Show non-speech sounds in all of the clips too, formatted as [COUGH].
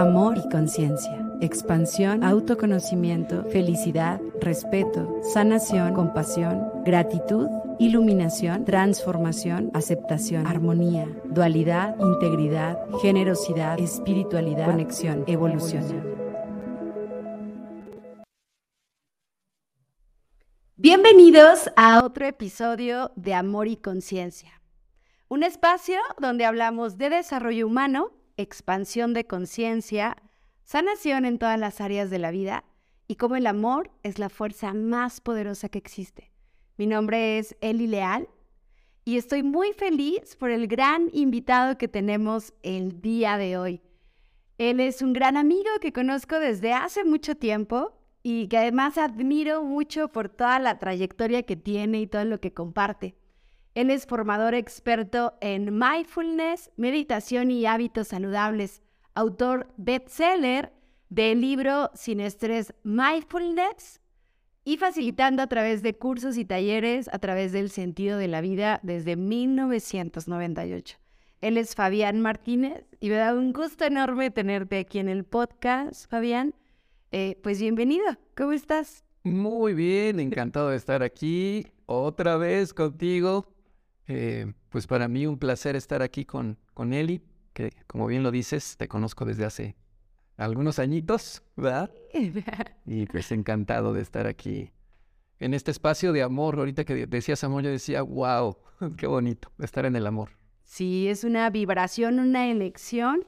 amor y conciencia, expansión, autoconocimiento, felicidad, respeto, sanación, compasión, gratitud, iluminación, transformación, aceptación, armonía, dualidad, integridad, generosidad, espiritualidad, conexión, evolución. Bienvenidos a otro episodio de Amor y Conciencia, un espacio donde hablamos de desarrollo humano, expansión de conciencia, sanación en todas las áreas de la vida y cómo el amor es la fuerza más poderosa que existe. Mi nombre es Eli Leal y estoy muy feliz por el gran invitado que tenemos el día de hoy. Él es un gran amigo que conozco desde hace mucho tiempo y que además admiro mucho por toda la trayectoria que tiene y todo lo que comparte. Él es formador experto en mindfulness, meditación y hábitos saludables, autor bestseller del libro Sin estrés Mindfulness y facilitando a través de cursos y talleres a través del sentido de la vida desde 1998. Él es Fabián Martínez y me da un gusto enorme tenerte aquí en el podcast, Fabián. Eh, pues bienvenido, ¿cómo estás? Muy bien, encantado de estar aquí otra vez contigo. Eh, pues para mí un placer estar aquí con, con Eli, que como bien lo dices, te conozco desde hace algunos añitos, ¿verdad? [LAUGHS] Y pues encantado de estar aquí en este espacio de amor. Ahorita que decías amor, yo decía, wow, [LAUGHS] qué bonito estar en el amor. Sí, es una vibración, una elección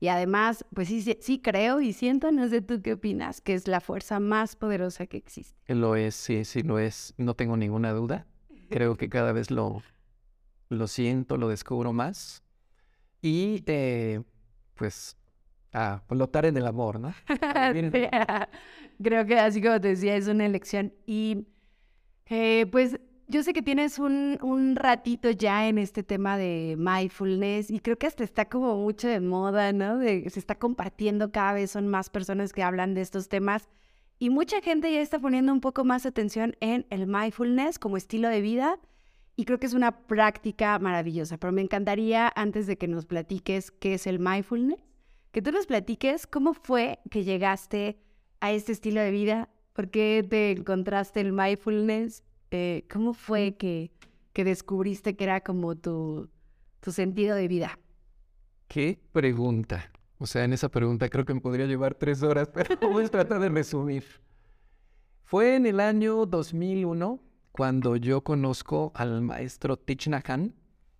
y además, pues sí, sí, creo y siento, no sé tú qué opinas, que es la fuerza más poderosa que existe. Lo es, sí, sí, lo es. No tengo ninguna duda. Creo que cada vez lo, lo siento, lo descubro más. Y eh, pues a flotar en el amor, ¿no? [LAUGHS] [LAUGHS] Creo que así como te decía, es una elección. Y eh, pues yo sé que tienes un, un, ratito ya en este tema de mindfulness y creo que hasta está como mucho de moda, ¿no? De, se está compartiendo cada vez, son más personas que hablan de estos temas y mucha gente ya está poniendo un poco más atención en el mindfulness como estilo de vida y creo que es una práctica maravillosa, pero me encantaría antes de que nos platiques qué es el mindfulness, que tú nos platiques cómo fue que llegaste a este estilo de vida, por qué te encontraste el mindfulness eh, ¿cómo fue que, que descubriste que era como tu, tu sentido de vida? ¿Qué pregunta? O sea, en esa pregunta creo que me podría llevar tres horas, [LAUGHS] pero voy a tratar de resumir. Fue en el año 2001 cuando yo conozco al maestro Thich Nhat Hanh.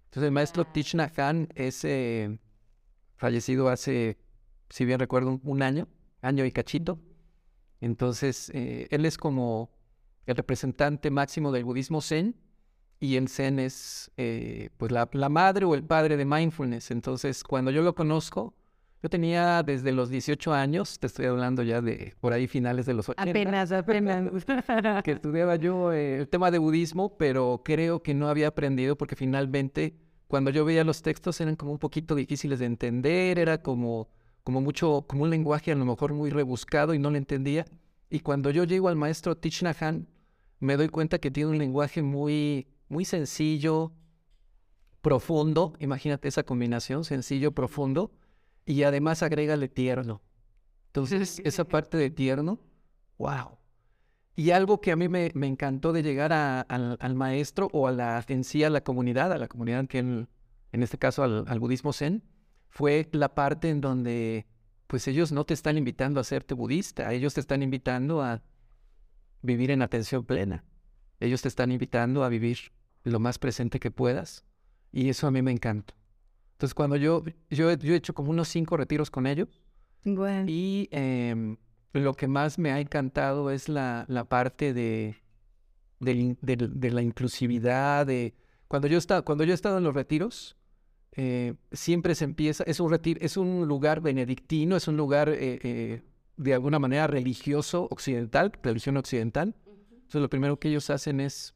Entonces, el maestro ah. Thich Nhat Hanh es eh, fallecido hace, si bien recuerdo, un año, año y cachito. Entonces, eh, él es como el representante máximo del budismo zen y el zen es eh, pues la, madre o el padre de mindfulness. Entonces, cuando yo lo conozco, yo tenía desde los 18 años, te estoy hablando ya de por ahí finales de los 80. Apenas, apenas. [LAUGHS] que estudiaba yo eh, el tema de budismo, pero creo que no había aprendido porque finalmente cuando yo veía los textos eran como un poquito difíciles de entender, era como, como mucho, como un lenguaje a lo mejor muy rebuscado y no lo entendía. Y cuando yo llego al maestro Thich Nhat Hanh, me doy cuenta que tiene un lenguaje muy, muy sencillo, profundo. Imagínate esa combinación, sencillo, profundo. Y además agrégale tierno. Entonces, esa [LAUGHS] parte de tierno, wow. Y algo que a mí me, encantó de llegar al, maestro o a la, en sí a la comunidad, a la comunidad que en, en este caso al, al, budismo zen, fue la parte en donde pues ellos no te están invitando a serte budista, ellos te están invitando a vivir en atención plena. Ellos te están invitando a vivir lo más presente que puedas y eso a mí me encanta. Entonces cuando yo, yo, he hecho como unos cinco retiros con ellos y em, lo que más me ha encantado es la, la parte de, de, la inclusividad, de cuando yo, está, cuando yo he estado en los retiros, eh, siempre se empieza, es un, retiro, es un lugar benedictino, es un lugar eh, eh, de alguna manera religioso occidental, religión occidental. Entonces lo primero que ellos hacen es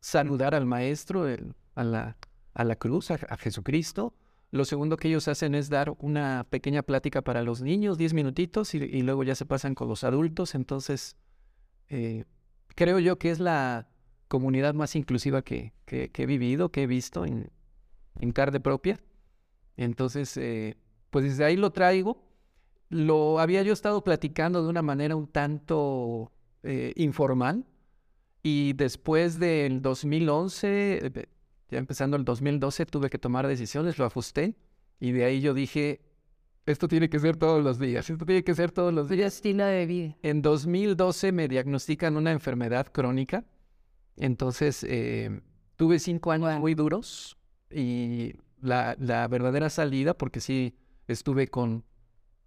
saludar al maestro, a, la, a la cruz, a, Jesucristo. Lo segundo que ellos hacen es dar una pequeña plática para los niños, diez minutitos, y, luego ya se pasan con los adultos. Entonces, eh, creo yo que es la comunidad más inclusiva que, he vivido, que he visto en, en carne propia. Entonces, eh, pues desde ahí lo traigo lo había yo estado platicando de una manera un tanto eh, informal y después del 2011, eh, ya empezando el 2012, tuve que tomar decisiones, lo ajusté y de ahí yo dije, esto tiene que ser todos los días, esto tiene que ser todos los días. Estilo de vida. En 2012 me diagnostican una enfermedad crónica, entonces eh, tuve cinco años muy duros y la, la verdadera salida, porque sí estuve con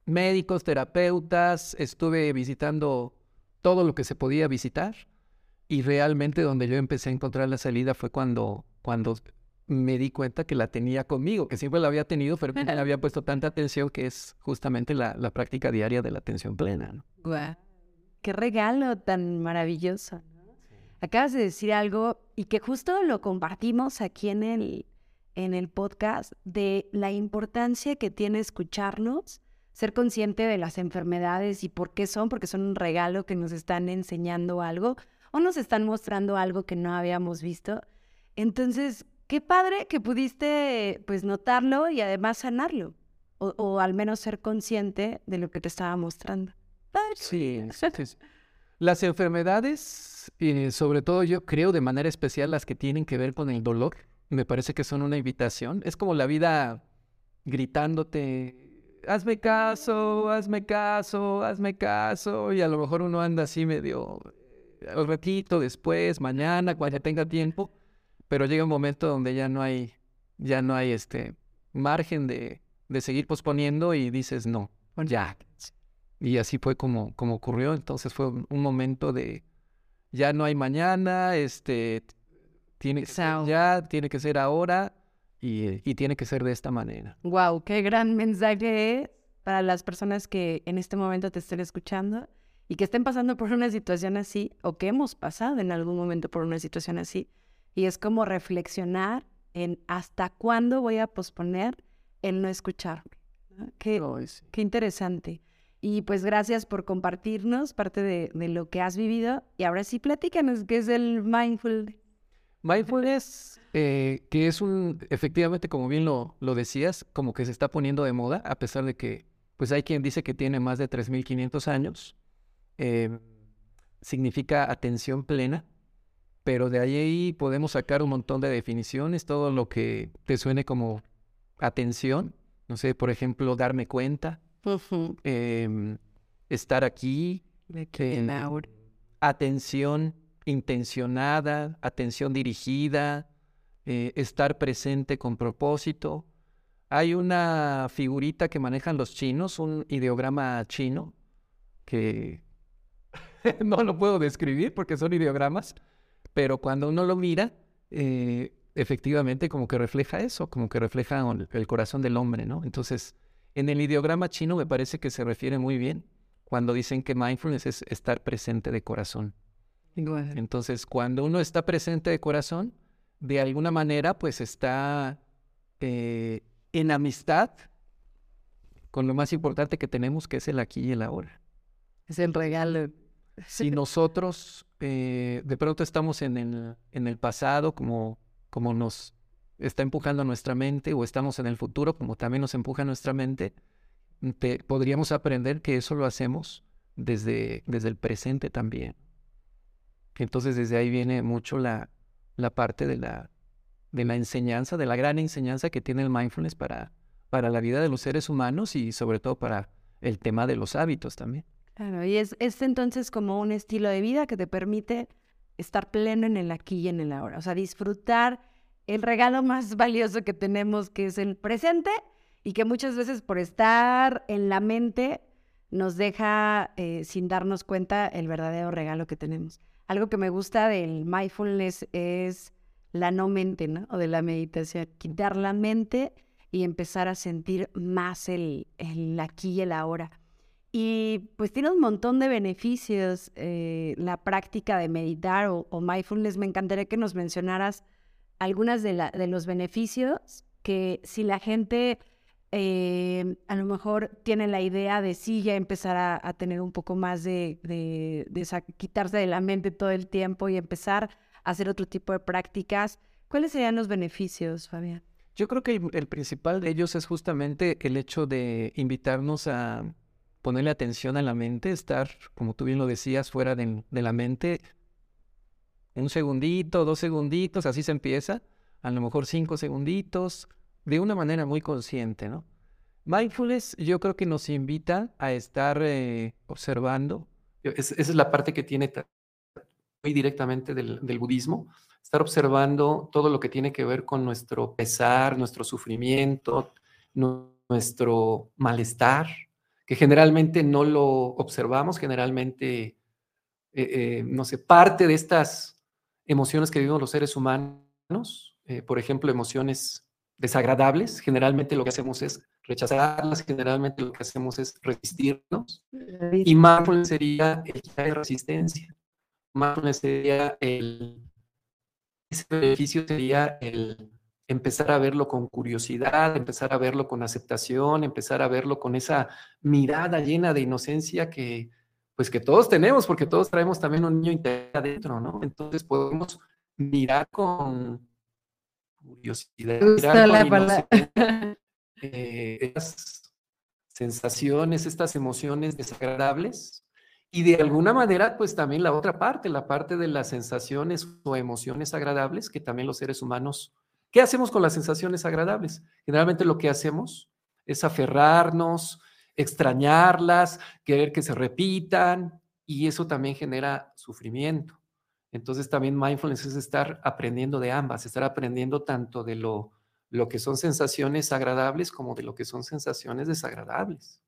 médicos, terapeutas, estuve visitando todo lo que se podía visitar y realmente donde yo empecé a encontrar la salida fue cuando, cuando me di cuenta que la tenía conmigo, que siempre la había tenido, pero no había puesto tanta atención, que es justamente la, la práctica diaria de la atención plena. ¿no? Qué regalo tan maravilloso. Acabas de decir algo y que justo lo compartimos aquí en el, en el podcast de la importancia que tiene escucharnos ser consciente de las enfermedades y por qué son, porque son un regalo que nos están enseñando algo o nos están mostrando algo que no habíamos visto. Entonces, qué padre que pudiste pues notarlo y además sanarlo, o, al menos ser consciente de lo que te estaba mostrando. Sí, Las enfermedades, eh, sobre todo yo creo de manera especial las que tienen que ver con el dolor, me parece que son una invitación. Es como la vida gritándote, hazme caso, hazme caso, hazme caso, y a lo mejor uno anda así medio al eh, ratito, después, mañana, cuando tenga tiempo, pero llega un momento donde ya no hay, ya no hay este margen de, de seguir posponiendo y dices no, ya. Y así fue como, como ocurrió, entonces fue un, momento de ya no hay mañana, este tiene que ser ya, tiene que ser ahora y, tiene que ser de esta manera. Wow, qué gran mensaje para las personas que en este momento te estén escuchando y que estén pasando por una situación así o que hemos pasado en algún momento por una situación así. Y es como reflexionar en hasta cuándo voy a posponer el no escucharme. Qué, qué interesante. Y pues gracias por compartirnos parte de, de, lo que has vivido. Y ahora sí, platícanos qué es el mindfulness. Mindfulness, eh, que es un, efectivamente, como bien lo, lo decías, como que se está poniendo de moda, a pesar de que, pues hay quien dice que tiene más de 3.500 años. Em, significa atención plena, pero de ahí podemos sacar un montón de definiciones, todo lo que te suene como atención, no sé, por ejemplo, darme cuenta, em, estar aquí, atención intencionada, atención dirigida, eh, estar presente con propósito. Hay una figurita que manejan los chinos, un ideograma chino, que [LAUGHS] no lo puedo describir porque son ideogramas, pero cuando uno lo mira, eh, efectivamente como que refleja eso, como que refleja el corazón del hombre, ¿no? Entonces, en el ideograma chino me parece que se refiere muy bien cuando dicen que mindfulness es estar presente de corazón. Entonces, cuando uno está presente de corazón, de alguna manera, pues está eh, en amistad con lo más importante que tenemos, que es el aquí y el ahora. Es el regalo. Si nosotros eh, de pronto estamos en el, en el pasado, como, como nos está empujando nuestra mente, o estamos en el futuro, como también nos empuja nuestra mente, podríamos aprender que eso lo hacemos desde, desde el presente también. Entonces desde ahí viene mucho la, la parte de la, de la enseñanza, de la gran enseñanza que tiene el mindfulness para, para la vida de los seres humanos y sobre todo para el tema de los hábitos también. Y es, es entonces como un estilo de vida que te permite estar pleno en el aquí y en el ahora, o sea, disfrutar el regalo más [LAUGHS] valioso que tenemos, que es el presente, y que muchas veces por estar en la mente nos deja eh, sin darnos cuenta el verdadero regalo que tenemos algo que me gusta del mindfulness es la no mente, ¿no? O de la meditación, quitar la mente y empezar a sentir más el, el aquí y el ahora. Y pues tiene un montón de beneficios eh, la práctica de meditar o, mindfulness. Me encantaría que nos mencionaras algunas de, la, de los beneficios que si la gente eh, a lo mejor tiene la idea de sí ya empezar a, tener un poco más de, de, quitarse de la mente todo el tiempo y empezar a hacer otro tipo de prácticas. ¿Cuáles serían los beneficios, Fabián? Yo creo que el, principal de ellos es justamente el hecho de invitarnos a, ponerle atención a la mente, estar, como tú bien lo decías, fuera de, la mente. Un segundito, dos segunditos, así se empieza. A lo mejor cinco segunditos, de una manera muy consciente, ¿no? Mindfulness yo creo que nos invita a estar eh, observando. esa es la parte que tiene muy directamente del, budismo, estar observando todo lo que tiene que ver con nuestro pesar, nuestro sufrimiento, nuestro malestar, que generalmente no lo observamos, generalmente, eh, eh, no sé, parte de estas emociones que vivimos los seres humanos, por ejemplo, emociones desagradables, generalmente lo que hacemos es rechazarlas, generalmente lo que hacemos es resistirnos. Y mindfulness sería el que hay resistencia. Mindfulness sería el, ese beneficio sería el empezar a verlo con curiosidad, empezar a verlo con aceptación, empezar a verlo con esa mirada llena de inocencia que, pues que todos tenemos, porque todos traemos también un niño interior adentro, ¿no? Entonces podemos mirar con curiosidad, mirar con [LAUGHS] eh, estas sensaciones, estas emociones desagradables. Y de alguna manera, pues también la otra parte, la parte de las sensaciones o emociones agradables, que también los seres humanos, ¿qué hacemos con las sensaciones agradables? Generalmente lo que hacemos es aferrarnos, extrañarlas, querer que se repitan, y eso también genera sufrimiento. Entonces también mindfulness es estar aprendiendo de ambas, estar aprendiendo tanto de lo lo que son sensaciones agradables como de lo que son sensaciones desagradables,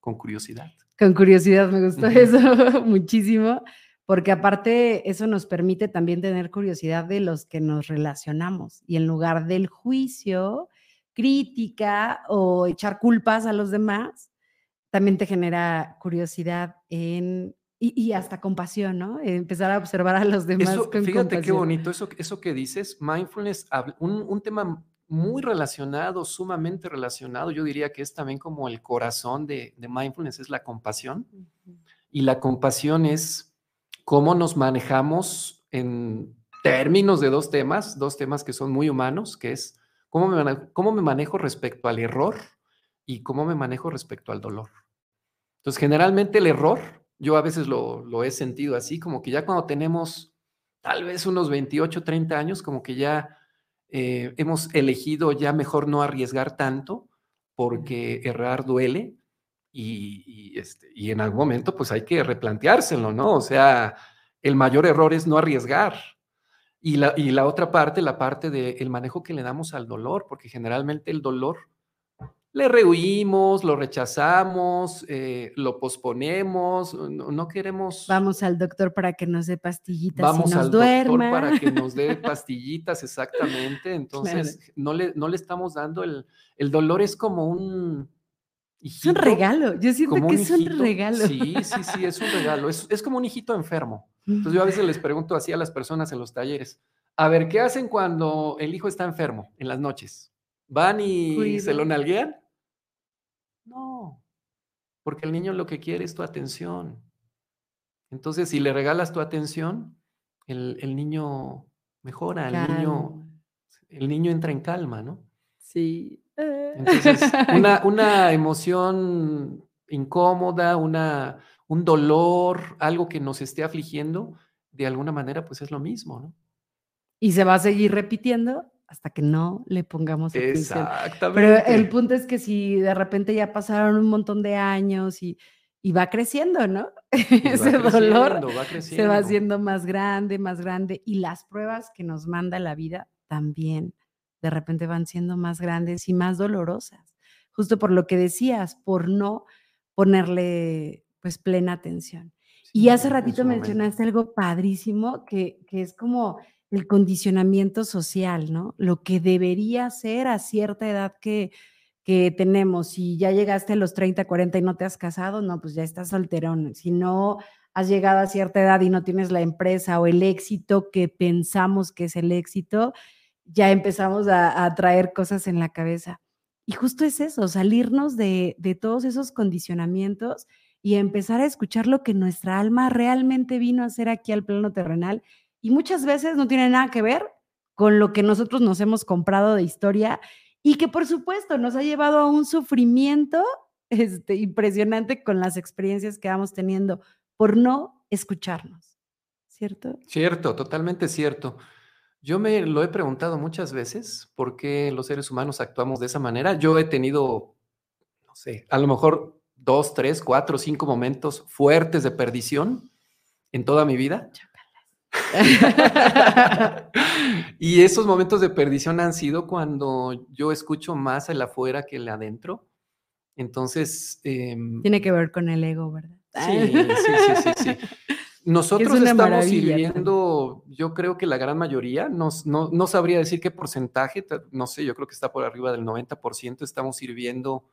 con curiosidad. Con curiosidad, me gustó eso [LAUGHS] muchísimo, porque aparte eso nos permite también tener curiosidad de los que nos relacionamos y en lugar del juicio, crítica o echar culpas a los demás, también te genera curiosidad en y, hasta compasión, ¿no? Empezar a observar a los demás. fíjate qué bonito eso, eso que dices, mindfulness, un, un tema muy relacionado, sumamente relacionado. Yo diría que es también como el corazón de, mindfulness, es la compasión. Y la compasión es cómo nos manejamos en términos de dos temas, dos temas que son muy humanos, que es cómo me, cómo me manejo respecto al error y cómo me manejo respecto al dolor. Entonces, generalmente el error, yo a veces lo, lo he sentido así, como que ya cuando tenemos tal vez unos 28, 30 años, como que ya eh, hemos elegido ya mejor no arriesgar tanto porque errar duele y, este, y en algún momento pues hay que replanteárselo, ¿no? O sea, el mayor error es no arriesgar. Y la, y la otra parte, la parte del manejo que le damos al dolor, porque generalmente el dolor le rehuimos, lo rechazamos, eh, lo posponemos, no, queremos. Vamos al doctor para que nos dé pastillitas Vamos y nos al doctor para que nos dé [LAUGHS] pastillitas, exactamente. Entonces, no, le, no le estamos dando el, el dolor, es como un. Es un regalo, yo siento que es un regalo. Sí, sí, sí, es un regalo, es, es como un hijito enfermo. Entonces yo a veces les pregunto así a las personas en los talleres, a ver, ¿qué hacen cuando el hijo está enfermo en las noches? ¿Van y se lo nalguean? No, porque el niño lo que quiere es tu atención. Entonces, si le regalas tu atención, el, niño mejora, el niño, el niño entra en calma, ¿no? Sí. Entonces, [LAUGHS] una, emoción incómoda, una, un dolor, algo que nos esté afligiendo, de alguna manera, pues es lo mismo, ¿no? Y se va a seguir repitiendo hasta que no le pongamos atención. Exactamente. Pero el punto es que si de repente ya pasaron un montón de años y, va creciendo, ¿no? [LAUGHS] Ese dolor se va haciendo más grande, más grande y las pruebas que nos manda la vida también de repente van siendo más grandes y más dolorosas, justo por lo que decías, por no ponerle pues plena atención. y hace ratito mencionaste algo padrísimo que, que es como el condicionamiento social, ¿no? Lo que debería ser a cierta edad que, que tenemos. Si ya llegaste a los 30, 40 y no te has casado, no, pues ya estás solterón. Si no has llegado a cierta edad y no tienes la empresa o el éxito que pensamos que es el éxito, ya empezamos a, traer cosas en la cabeza. Y justo es eso, salirnos de, de todos esos condicionamientos y empezar a escuchar lo que nuestra alma realmente vino a hacer aquí al plano terrenal y muchas veces no tiene nada que ver con lo que nosotros nos hemos comprado de historia y que por supuesto nos ha llevado a un sufrimiento [LAUGHS] este, impresionante con las experiencias que vamos teniendo por no escucharnos, ¿cierto? Cierto, totalmente cierto. Yo me lo he preguntado muchas veces por qué los seres humanos actuamos de esa manera. Yo he tenido, no sé, a lo mejor dos, tres, cuatro, cinco momentos fuertes de perdición en toda mi vida. [LAUGHS] [LAUGHS] y esos momentos de perdición han sido cuando yo escucho más el afuera que el adentro. Entonces... Em, Tiene que ver con el ego, ¿verdad? Sí, sí, sí, sí. [LAUGHS] Nosotros estamos sirviendo, yo creo que la gran mayoría, no, no, sabría decir qué porcentaje, no sé, yo creo que está por arriba del 90%, estamos sirviendo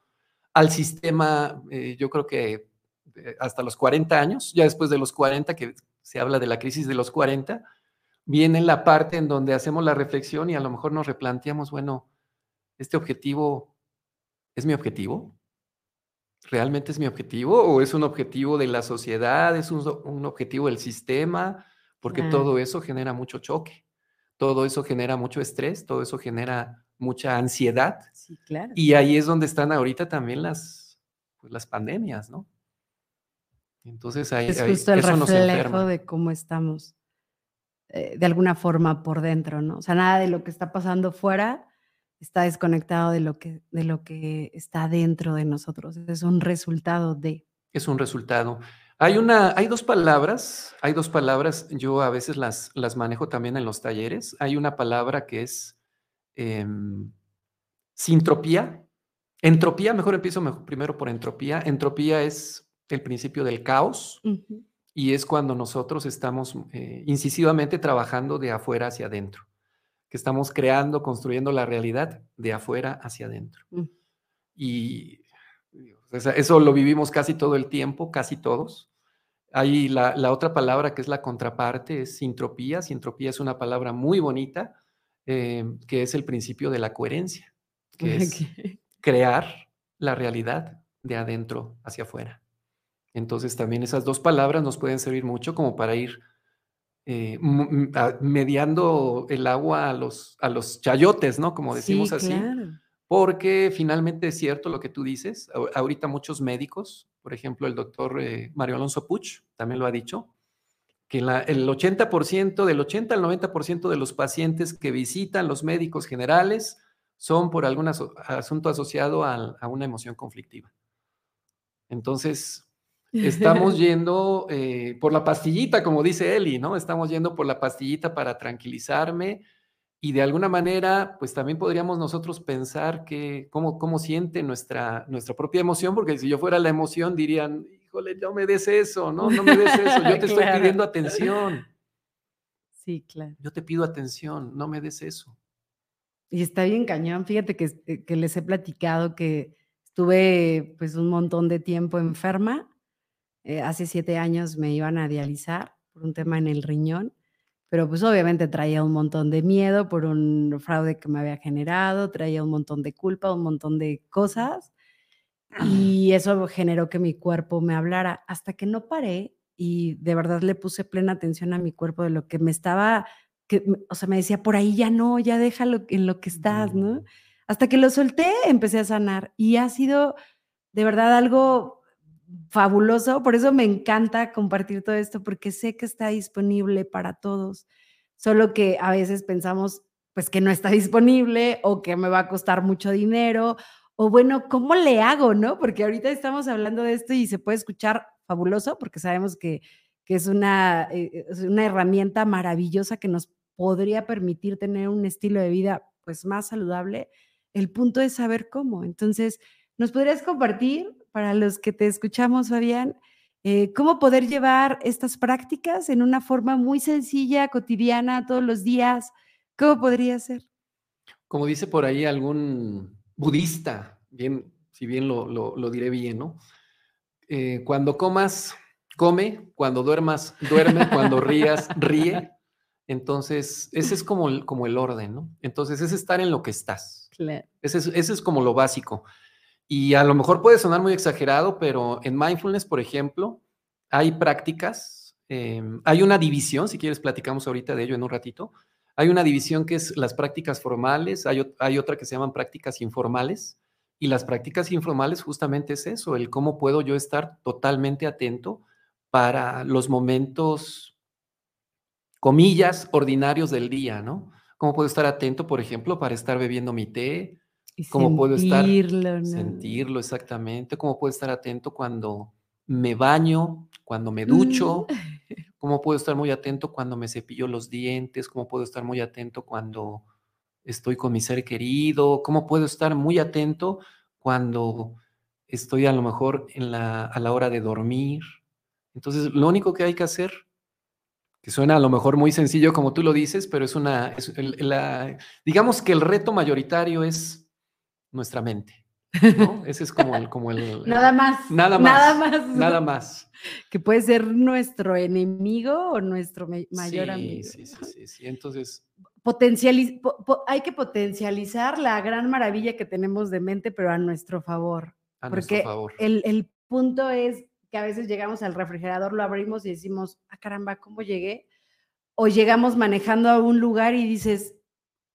al sistema, eh, yo creo que eh, hasta los 40 años, ya después de los 40, que se habla de la crisis de los 40, viene la parte en donde hacemos la reflexión y a lo mejor nos replanteamos, bueno, este objetivo es mi objetivo, ¿realmente es mi objetivo o es un objetivo de la sociedad, es un, objetivo del sistema? Porque todo eso genera mucho choque, todo eso genera mucho estrés, todo eso genera mucha ansiedad. Sí, claro. Y ahí es donde están ahorita también las, pues, las pandemias, ¿no? Entonces ahí, es justo el reflejo de cómo estamos eh, de alguna forma por dentro, ¿no? O sea, nada de lo que está pasando fuera está desconectado de lo que, de lo que está dentro de nosotros. Es un resultado de. Es un resultado. Hay, una, hay dos palabras, hay dos palabras, yo a veces las, las manejo también en los talleres. Hay una palabra que es em, sintropía. Entropía, mejor empiezo primero por entropía. Entropía es el principio del caos y es cuando nosotros estamos eh, incisivamente trabajando de afuera hacia adentro que estamos creando, construyendo la realidad de afuera hacia adentro. Mm. Y eso lo vivimos casi todo el tiempo, casi todos. Hay la, otra palabra que es la contraparte, es sintropía. Sintropía es una palabra muy bonita, eh, que es el principio de la coherencia, que es crear la realidad de adentro hacia afuera. Entonces también esas dos palabras nos pueden servir mucho como para ir eh, mediando el agua a los, a los chayotes, ¿no? Como decimos así. Porque finalmente es cierto lo que tú dices. Ahorita muchos médicos, por ejemplo, el doctor eh, Mario Alonso Puch también lo ha dicho, que el 80%, del 80 al 90% de los pacientes que visitan los médicos generales son por algún asunto asociado a una emoción conflictiva. Entonces, Estamos [LAUGHS] yendo eh, por la pastillita, como dice Eli, ¿no? Estamos yendo por la pastillita para tranquilizarme y de alguna manera, pues también podríamos nosotros pensar que cómo, cómo siente nuestra, nuestra propia emoción, porque si yo fuera la emoción dirían, híjole, no me des eso, no, no me des eso, yo [LAUGHS] te estoy pidiendo atención. Sí, claro. Yo te pido atención, no me des eso. Y está bien cañón, fíjate que, eh, que les he platicado que estuve pues un montón de tiempo enferma eh, hace siete años me iban a dializar por un tema en el riñón, pero pues obviamente traía un montón de miedo por un fraude que me había generado, traía un montón de culpa, un montón de cosas, [CLEARS THROAT] y eso generó que mi cuerpo me hablara hasta que no paré y de verdad le puse plena atención a mi cuerpo de lo que me estaba, que, o sea, me decía, por ahí ya no, ya déjalo en lo que estás, ¿no? Hasta que lo solté, empecé a sanar y ha sido de verdad algo fabuloso. Por eso me encanta compartir todo esto, porque sé que está disponible para todos. Solo que a veces pensamos, pues que no está disponible o que me va a costar mucho dinero o bueno, ¿cómo le hago, no? Porque ahorita estamos hablando de esto y se puede escuchar fabuloso porque sabemos que, que es, una, eh, es una herramienta maravillosa que nos podría permitir tener un estilo de vida pues más saludable. El punto es saber cómo. Entonces, ¿nos podrías compartir para los que te escuchamos, Fabián, eh, cómo poder llevar estas prácticas en una forma muy sencilla, cotidiana, todos los días. ¿Cómo podría ser? Como dice por ahí algún budista, bien, si bien lo, diré bien, ¿no? Eh, cuando comas, come, cuando duermas, duerme, cuando rías, ríe. Entonces, ese es como el, como el orden, ¿no? Entonces, es estar en lo que estás. Claro. Ese, es, ese es como lo básico. Y a lo mejor puede sonar muy exagerado, pero en mindfulness, por ejemplo, hay prácticas, em, hay una división, si quieres platicamos ahorita de ello en un ratito, hay una división que es las prácticas formales, hay, hay otra que se llaman prácticas informales, Y las prácticas informales justamente es eso, el cómo puedo yo estar totalmente atento para los momentos, comillas, ordinarios del día, ¿no? ¿Cómo puedo estar atento, por ejemplo, para estar bebiendo mi té? ¿Cómo puedo estar? ¿no? Sentirlo, exactamente. ¿Cómo puedo estar atento cuando me baño, cuando me ducho? Mm. [LAUGHS] ¿Cómo puedo estar muy atento cuando me cepillo los dientes? ¿Cómo puedo estar muy atento cuando estoy con mi ser querido? ¿Cómo puedo estar muy atento cuando estoy a lo mejor en la, a la hora de dormir? Entonces, lo único que hay que hacer, que suena a lo mejor muy sencillo como tú lo dices, pero es una, es la, digamos que el reto mayoritario es nuestra mente. [LAUGHS] ¿no? Ese es como el, como el nada más. Nada más. Nada más. Nada más. [LAUGHS] Que puede ser nuestro enemigo o nuestro mayor amigo. Sí, sí, sí, sí. Entonces. hay que potencializar la gran maravilla que tenemos de mente, pero a nuestro favor. A porque nuestro favor. El, el punto es que a veces llegamos al refrigerador, lo abrimos y decimos, ah, caramba, ¿cómo llegué? O llegamos manejando a un lugar y dices,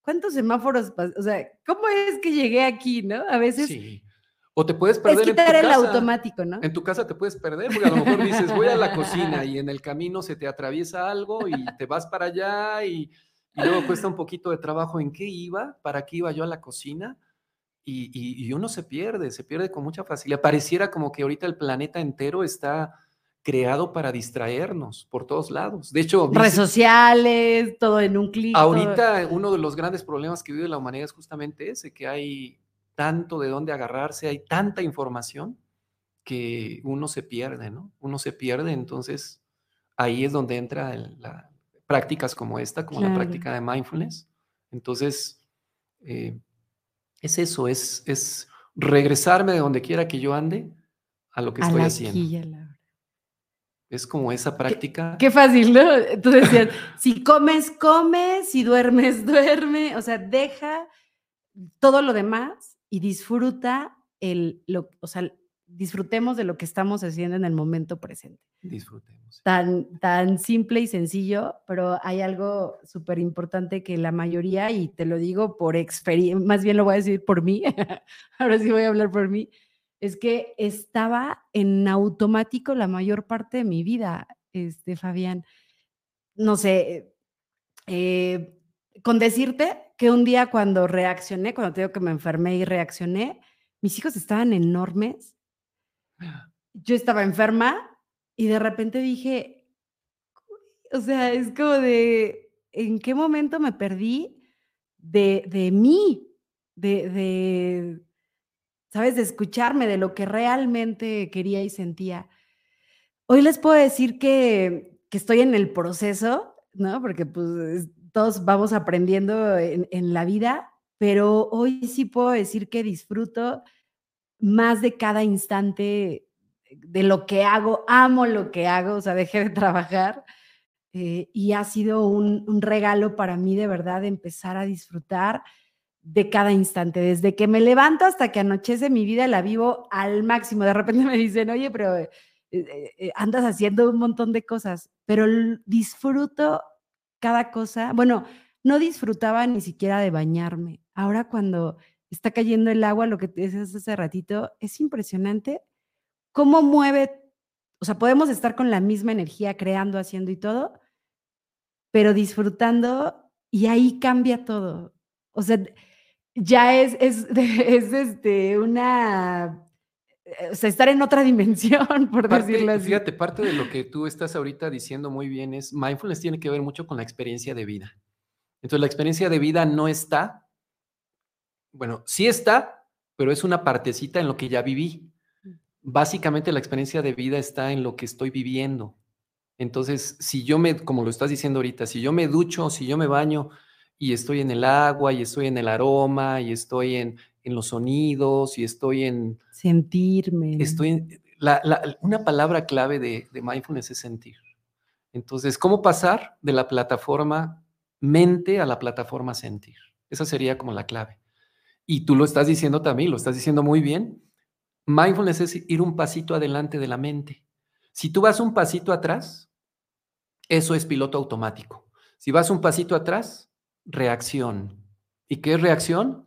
¿cuántos semáforos? O sea, ¿cómo es que llegué aquí, no? A veces. Sí. O te puedes perder. Es quitar el automático, ¿no? En tu casa te puedes perder, porque a lo mejor dices, voy a la cocina y en el camino se te atraviesa algo y te vas para allá y, y luego cuesta un poquito de trabajo en qué iba, para qué iba yo a la cocina. Y, y, y, uno se pierde, se pierde con mucha facilidad. Pareciera como que ahorita el planeta entero está creado para distraernos por todos lados. De hecho, redes sociales, todo en un clic. Ahorita uno de los grandes problemas que vive la humanidad es justamente ese, que hay tanto de dónde agarrarse, hay tanta información que uno se pierde, ¿no? Uno se pierde, entonces ahí es donde entra la, prácticas como esta, como la práctica de mindfulness. Entonces, eh, es eso, es, es regresarme de donde quiera que yo ande a lo que estoy haciendo. Es como esa práctica. Qué, fácil, ¿no? Entonces decían, [LAUGHS] si comes, come, si duermes, [LAUGHS] duerme, o sea, deja todo lo demás y disfruta el, lo, o sea, disfrutemos de lo que estamos haciendo en el momento presente. Disfrutemos. Tan, tan simple y sencillo, pero hay algo súper importante que la mayoría, y te lo digo por experiencia, más bien lo voy a decir por mí, [LAUGHS] ahora sí voy a hablar por mí, es que estaba en automático la mayor parte de mi vida, este, Fabián. No sé, eh, con decirte que un día cuando reaccioné, cuando te digo que me enfermé y reaccioné, mis hijos estaban enormes. Yo estaba enferma y de repente dije, o sea, es como de, ¿en qué momento me perdí de, de mí? De, de, ¿sabes? De escucharme, de lo que realmente quería y sentía. Hoy les puedo decir que, que estoy en el proceso, ¿no? Porque pues todos vamos aprendiendo en, en la vida, pero hoy sí puedo decir que disfruto más de cada instante de lo que hago, amo lo que hago, o sea, dejé de trabajar eh, y ha sido un, un, regalo para mí de verdad empezar a disfrutar de cada instante, desde que me levanto hasta que anochece mi vida la vivo al máximo. De repente me dicen, oye, pero eh, eh, andas haciendo un montón de cosas, pero disfruto cada cosa. Bueno, no disfrutaba ni siquiera de bañarme. Ahora cuando está cayendo el agua, lo que te decías hace ratito, es impresionante cómo mueve, o sea, podemos estar con la misma energía creando, haciendo y todo, pero disfrutando y ahí cambia todo. O sea, ya es, es, es este, una, eh, o sea, estar en otra [LAUGHS] dimensión, por decirlo así. Fíjate, parte de lo que tú estás ahorita diciendo muy bien es, mindfulness tiene que ver mucho con la experiencia de vida. Entonces, la experiencia de vida no está, bueno, sí está, pero es una partecita en lo que ya viví. Mm. Básicamente la experiencia de vida está en lo que estoy viviendo. Entonces, si yo me, como lo estás diciendo ahorita, si yo me ducho, si yo me baño, y estoy en el agua, y estoy en el aroma, y estoy en, en los sonidos, y estoy en... Sentirme. Estoy en... La, la, una palabra clave de, de mindfulness es sentir. Entonces, ¿cómo pasar de la plataforma mente a la plataforma sentir? Esa sería como la clave. Y tú lo estás diciendo también, lo estás diciendo muy bien. Mindfulness es ir un pasito adelante de la mente. Si tú vas un pasito atrás, eso es piloto automático. Si vas un pasito atrás, reacción. ¿Y qué es reacción?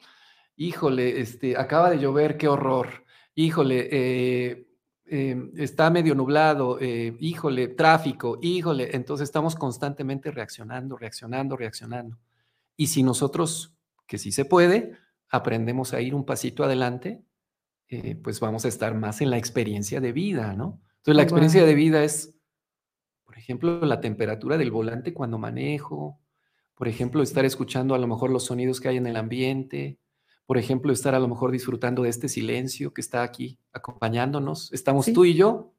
híjole, este, acaba de llover, qué horror, híjole, eh, eh, está medio nublado, eh, híjole, tráfico, híjole, entonces estamos constantemente reaccionando, reaccionando, reaccionando. Y si nosotros, que sí se puede, aprendemos a ir un pasito adelante, pues vamos a estar más en la experiencia de vida, ¿no? Entonces la experiencia de vida es, por ejemplo, la temperatura del volante cuando manejo, por ejemplo, estar escuchando a lo mejor los sonidos que hay en el ambiente, por ejemplo, estar a lo mejor disfrutando de este silencio que está aquí acompañándonos. Estamos tú y yo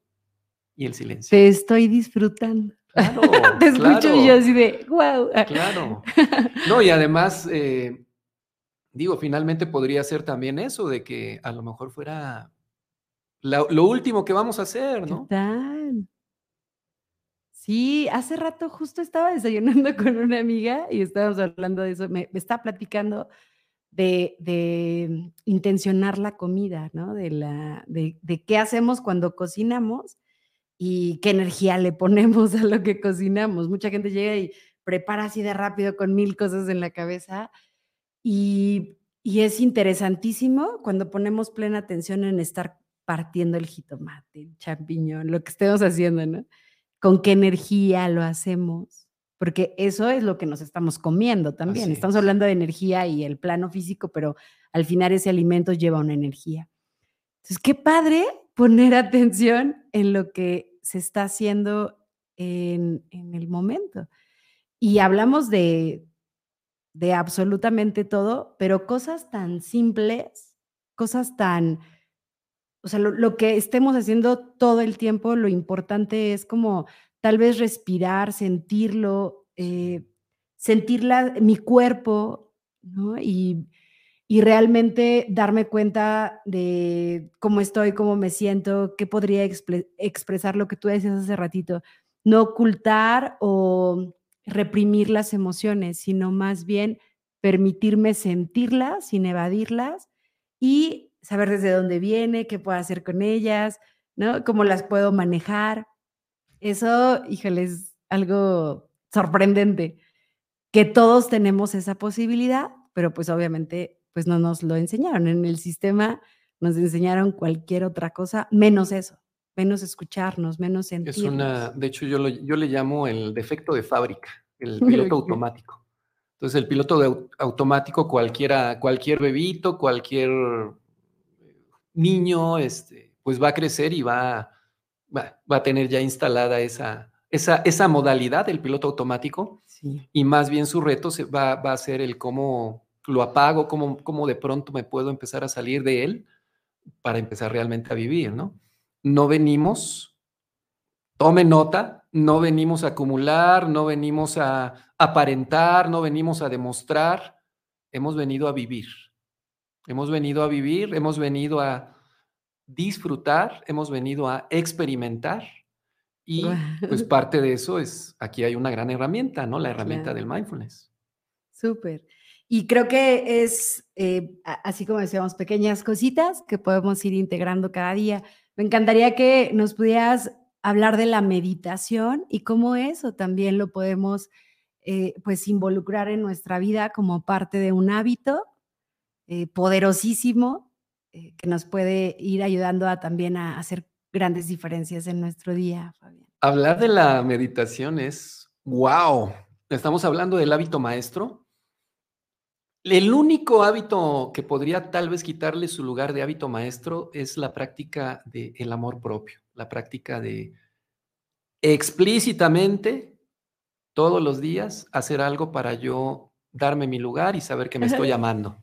y el silencio. Te estoy disfrutando. Claro, [LAUGHS] Te escucho yo así de, wow. Claro. [LAUGHS] No, y además, eh, digo, finalmente podría ser también eso, de que a lo mejor fuera lo último que vamos a hacer, ¿no? ¿Qué tal? Sí, hace rato justo estaba desayunando [LAUGHS] con una amiga y estábamos hablando de eso. Me, me está platicando de, intencionar la comida, ¿no? De, la, de, qué hacemos cuando cocinamos y qué energía le [LAUGHS] ponemos a lo que cocinamos. Mucha gente llega y prepara así de rápido con mil cosas en la cabeza y, es interesantísimo cuando ponemos plena atención en estar partiendo el jitomate, el champiñón, lo que estemos haciendo, ¿no? Con qué energía lo hacemos porque eso es lo que nos estamos comiendo también. estamos hablando de energía y el plano físico, pero al final ese alimento lleva una energía. Entonces, qué padre poner [LAUGHS] atención en lo que se está haciendo en, el momento. Y hablamos de, de absolutamente todo, pero cosas tan simples, cosas tan, o sea, lo, que estemos haciendo todo el tiempo, lo importante es como tal vez respirar, sentirlo, eh, sentirla, mi cuerpo, ¿no? Y, realmente darme cuenta de cómo estoy, cómo me siento, qué podría expresar lo que tú decías hace ratito. No ocultar o reprimir las emociones, sino más bien permitirme sentirlas sin evadirlas y saber desde dónde viene, qué puedo hacer con ellas, ¿no? Cómo las puedo manejar. Eso, híjole, es algo sorprendente, que todos tenemos esa posibilidad, pero pues obviamente pues no nos lo enseñaron. En el sistema nos enseñaron cualquier otra cosa, menos eso, menos escucharnos, menos sentirnos. Es una, de hecho yo, yo le llamo el defecto de fábrica, el [LAUGHS] piloto automático. Entonces el piloto automático, cualquiera, cualquier bebito, cualquier niño, este, pues va a crecer y va va, a tener ya instalada esa, esa, esa modalidad del piloto automático y más bien su reto se va, va, a ser el cómo lo apago, cómo, cómo de pronto me puedo empezar a salir de él para empezar realmente a vivir, ¿no? No venimos, tome nota, no venimos a acumular, no venimos a aparentar, no venimos a demostrar, hemos venido a vivir. Hemos venido a vivir, hemos venido a, disfrutar, hemos venido a experimentar y pues parte de eso es, aquí hay una gran herramienta, ¿no? La herramienta del mindfulness. Súper. Y creo que es, eh, así como decíamos, pequeñas cositas que podemos ir integrando cada día. Me encantaría que nos pudieras hablar de la meditación y cómo eso también lo podemos eh, pues involucrar en nuestra vida como parte de un hábito eh, poderosísimo eh, que nos puede ir ayudando a también a hacer grandes diferencias en nuestro día, Fabián. Hablar de la meditación es, wow, estamos hablando del hábito maestro. El único hábito que podría tal vez quitarle su lugar de hábito maestro es la práctica del amor propio, la práctica de explícitamente todos los días hacer algo para yo darme mi lugar y saber que me estoy [LAUGHS] amando.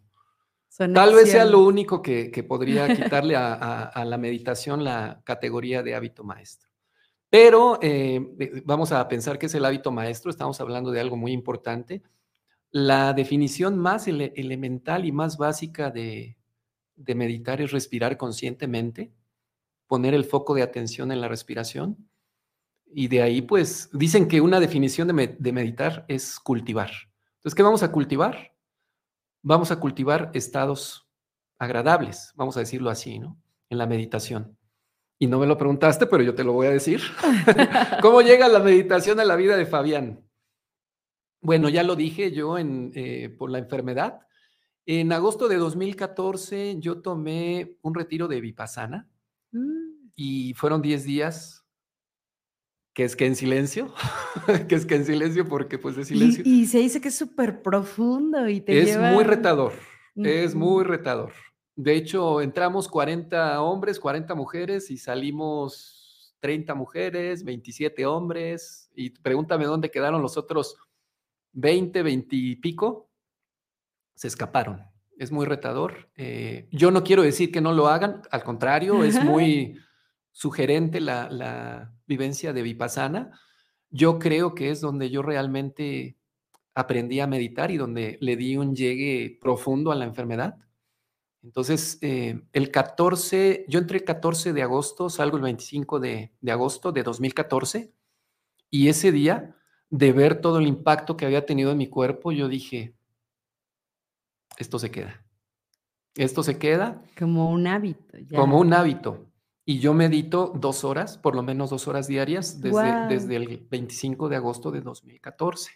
Tal vez sea lo único que, podría [LAUGHS] quitarle a, la meditación la categoría de hábito maestro. Pero eh, vamos a pensar que es el hábito maestro, estamos hablando de algo muy importante. La definición más elemental y más básica de, meditar es respirar conscientemente, poner el foco de atención en la respiración. Y de ahí, pues, dicen que una definición de, de meditar es cultivar. Entonces, ¿qué vamos a cultivar? Vamos a cultivar estados agradables, vamos a decirlo así, ¿no? En la meditación. Y no me lo preguntaste, pero yo te lo voy a decir. [LAUGHS] ¿Cómo llega la meditación a la vida de Fabián? Bueno, ya lo dije yo en, eh, por la enfermedad. En agosto de 2014 yo tomé un retiro de Vipassana Mm. y fueron 10 días, que es que en silencio, [LAUGHS] que es que en silencio porque pues de silencio. Y, y se dice que es súper profundo y te Es lleva... muy retador, es muy retador. De hecho, entramos 40 hombres, 40 mujeres y salimos 30 mujeres, 27 hombres. Y pregúntame dónde quedaron los otros 20, 20 y pico. Se escaparon. Es muy retador. Eh, yo no quiero decir que no lo hagan, al contrario, es muy [LAUGHS] sugerente la, la vivencia de Vipassana. Yo creo que es donde yo realmente aprendí a meditar y donde le di un llegue profundo a la enfermedad. Entonces, eh, el 14, yo entré el 14 de agosto, salgo el 25 de, de agosto de 2014, y ese día, de ver todo el impacto que había tenido en mi cuerpo, yo dije, esto se queda. Esto se queda Como un hábito. Ya. como un hábito. Y yo medito dos horas, por lo menos dos horas diarias, desde, Guau. desde el 25 de agosto de 2014.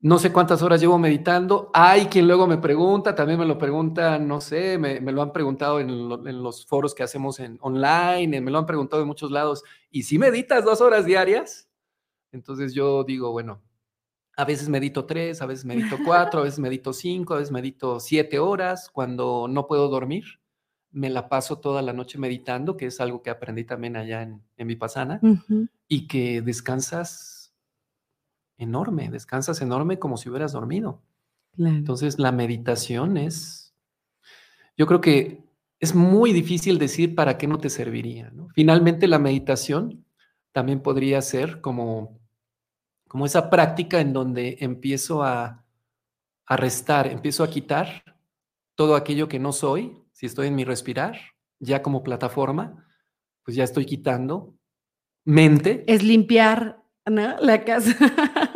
No sé cuántas horas llevo meditando. Hay quien luego me pregunta, también me lo pregunta, no sé, me, me lo han preguntado en, lo- en los foros que hacemos en online, me lo han preguntado en muchos lados. ¿Y si meditas dos horas diarias? Entonces yo digo, bueno, a veces medito tres, a veces medito cuatro, a veces medito cinco, a veces medito siete horas. Cuando no puedo dormir, me la paso toda la noche meditando, que es algo que aprendí también allá en, en Vipassana, y que descansas enorme, descansas enorme como si hubieras dormido. Claro. Entonces, la meditación es, yo creo que es muy difícil decir para qué no te serviría. ¿no? Finalmente, la meditación también podría ser como, como esa práctica en donde empiezo a, a restar, empiezo a quitar todo aquello que no soy, si estoy en mi respirar, ya como plataforma, pues ya estoy quitando mente Es limpiar, ¿no? La casa.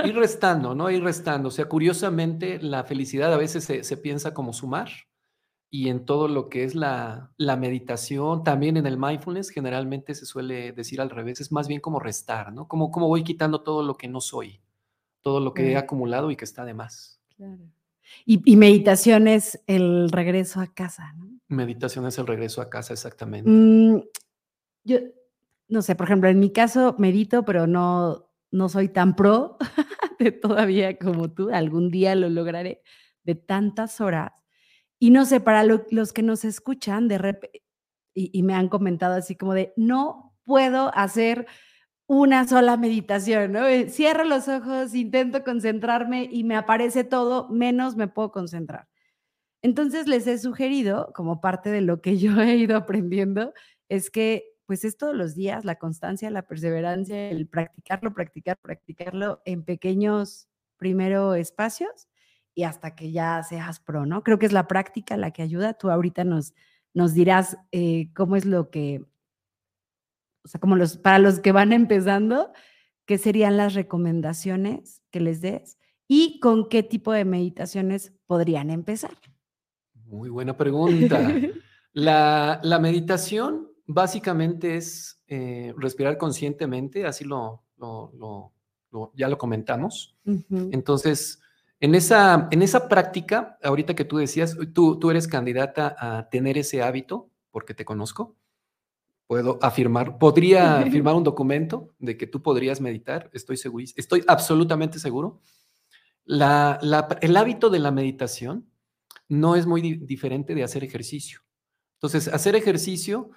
ir [LAUGHS] restando, ¿no? Ir restando. O sea, curiosamente, la felicidad a veces se, se piensa como sumar y en todo lo que es la, la meditación, también en el mindfulness, generalmente se suele decir al revés, es más bien como restar, ¿no? Como, como voy quitando todo lo que no soy, todo lo que he acumulado y que está de más. Claro. Y, y meditación es el regreso a casa, ¿no? Meditación es el regreso a casa, exactamente. Mm, yo, no sé, por ejemplo, en mi caso medito, pero no, no soy tan pro [LAUGHS] de todavía como tú. Algún día lo lograré de tantas horas. Y no sé, para lo- los que nos escuchan de repente, y, y me han comentado así como de, no puedo hacer una sola meditación, ¿no? Eh, Cierro los ojos, intento concentrarme y me aparece todo, menos me puedo concentrar. Entonces les he sugerido, como parte de lo que [LAUGHS] yo he ido aprendiendo, es que pues es todos los días la constancia, la perseverancia, el practicarlo, practicar, practicarlo en pequeños, primero espacios y hasta que ya seas pro, ¿no? Creo que es la práctica la que ayuda. Tú ahorita nos, nos dirás eh, cómo es lo que, o sea, como los, para los que van empezando, qué serían las recomendaciones que les des y con qué tipo de meditaciones podrían empezar. Muy buena pregunta. [LAUGHS] La, la meditación básicamente es eh, respirar conscientemente, así lo, lo- lo- lo- ya lo comentamos. Entonces, en esa, en esa práctica, ahorita que tú decías, tú, tú eres candidata a tener ese hábito, porque te conozco, puedo afirmar, podría [LAUGHS] firmar un documento de que tú podrías meditar, estoy seguro, estoy absolutamente seguro. La- la- el hábito de la meditación no es muy di- diferente de hacer ejercicio. Entonces, hacer ejercicio,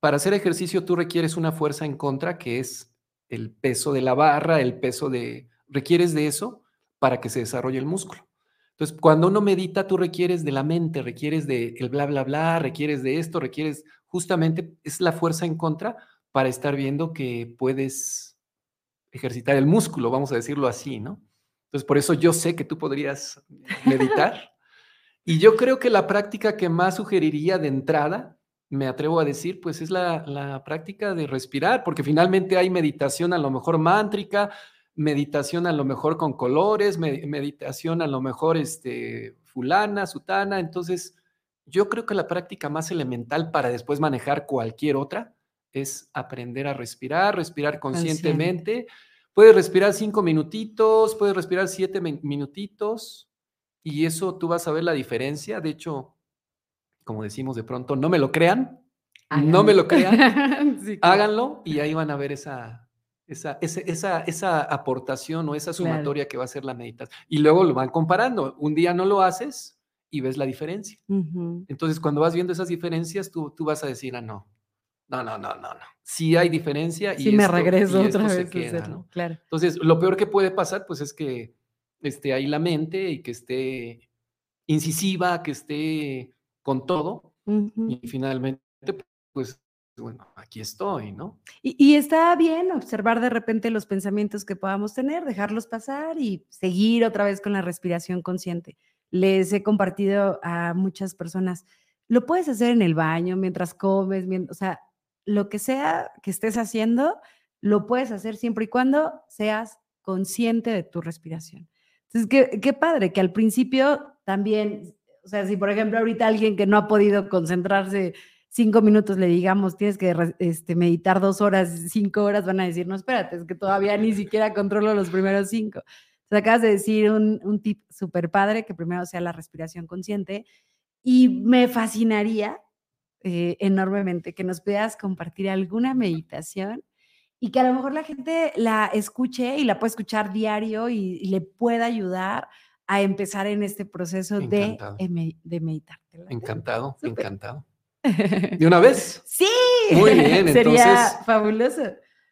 para hacer ejercicio tú requieres una fuerza en contra, que es el peso de la barra, el peso de, requieres de eso para que se desarrolle el músculo. Entonces, cuando uno medita, tú requieres de la mente, requieres de el bla, bla, bla, requieres de esto, requieres, justamente es la fuerza en contra para estar viendo que puedes ejercitar el músculo, vamos a decirlo así, ¿no? Entonces, por eso yo sé que tú podrías meditar. Y yo creo que la práctica que más sugeriría de entrada, me atrevo a decir, pues es la, la práctica de respirar, porque finalmente hay meditación a lo mejor mántrica, meditación a lo mejor con colores, me- meditación a lo mejor este, fulana, sutana. Entonces, yo creo que la práctica más elemental para después manejar cualquier otra es aprender a respirar, respirar conscientemente. Puedes respirar cinco minutitos, puedes respirar siete min- minutitos, Y eso tú vas a ver la diferencia. De hecho, como decimos de pronto, no me lo crean, no me lo crean, [LAUGHS] háganlo y ahí van a ver esa, esa, esa, esa, aportación o esa sumatoria que va a ser la meditación. Y luego lo van comparando. Un día no lo haces y ves la diferencia. Entonces, cuando vas viendo esas diferencias, tú, tú vas a decir, ah, no, no, no, no, no, no. Sí hay diferencia y, me regreso otra vez queda, Claro. Entonces, lo peor que puede pasar, pues es que esté ahí la mente y que esté incisiva, que esté con todo y finalmente, pues bueno, aquí estoy, ¿no? Y, está bien observar de repente los pensamientos que podamos tener, dejarlos pasar y seguir otra vez con la respiración consciente. Les he compartido a muchas personas, lo puedes hacer en el baño, mientras comes, o sea, lo que sea que estés haciendo, lo puedes hacer siempre y cuando seas consciente de tu respiración. Entonces, qué, qué padre que al principio también, o sea, si por ejemplo ahorita alguien que no ha podido concentrarse cinco minutos le digamos, tienes que este, meditar dos horas, cinco horas, van a decir, no, espérate, es que todavía ni siquiera controlo los primeros cinco. Acabas de decir un, un tip súper padre, que primero sea la respiración consciente, y me fascinaría eh, enormemente que nos puedas compartir alguna meditación y que a lo mejor la gente la escuche y la pueda escuchar diario y, le pueda ayudar a empezar en este proceso de, de meditar. Encantado, encantado. [LAUGHS] ¿De una vez? Sí. Muy bien, [LAUGHS] Sería fabuloso.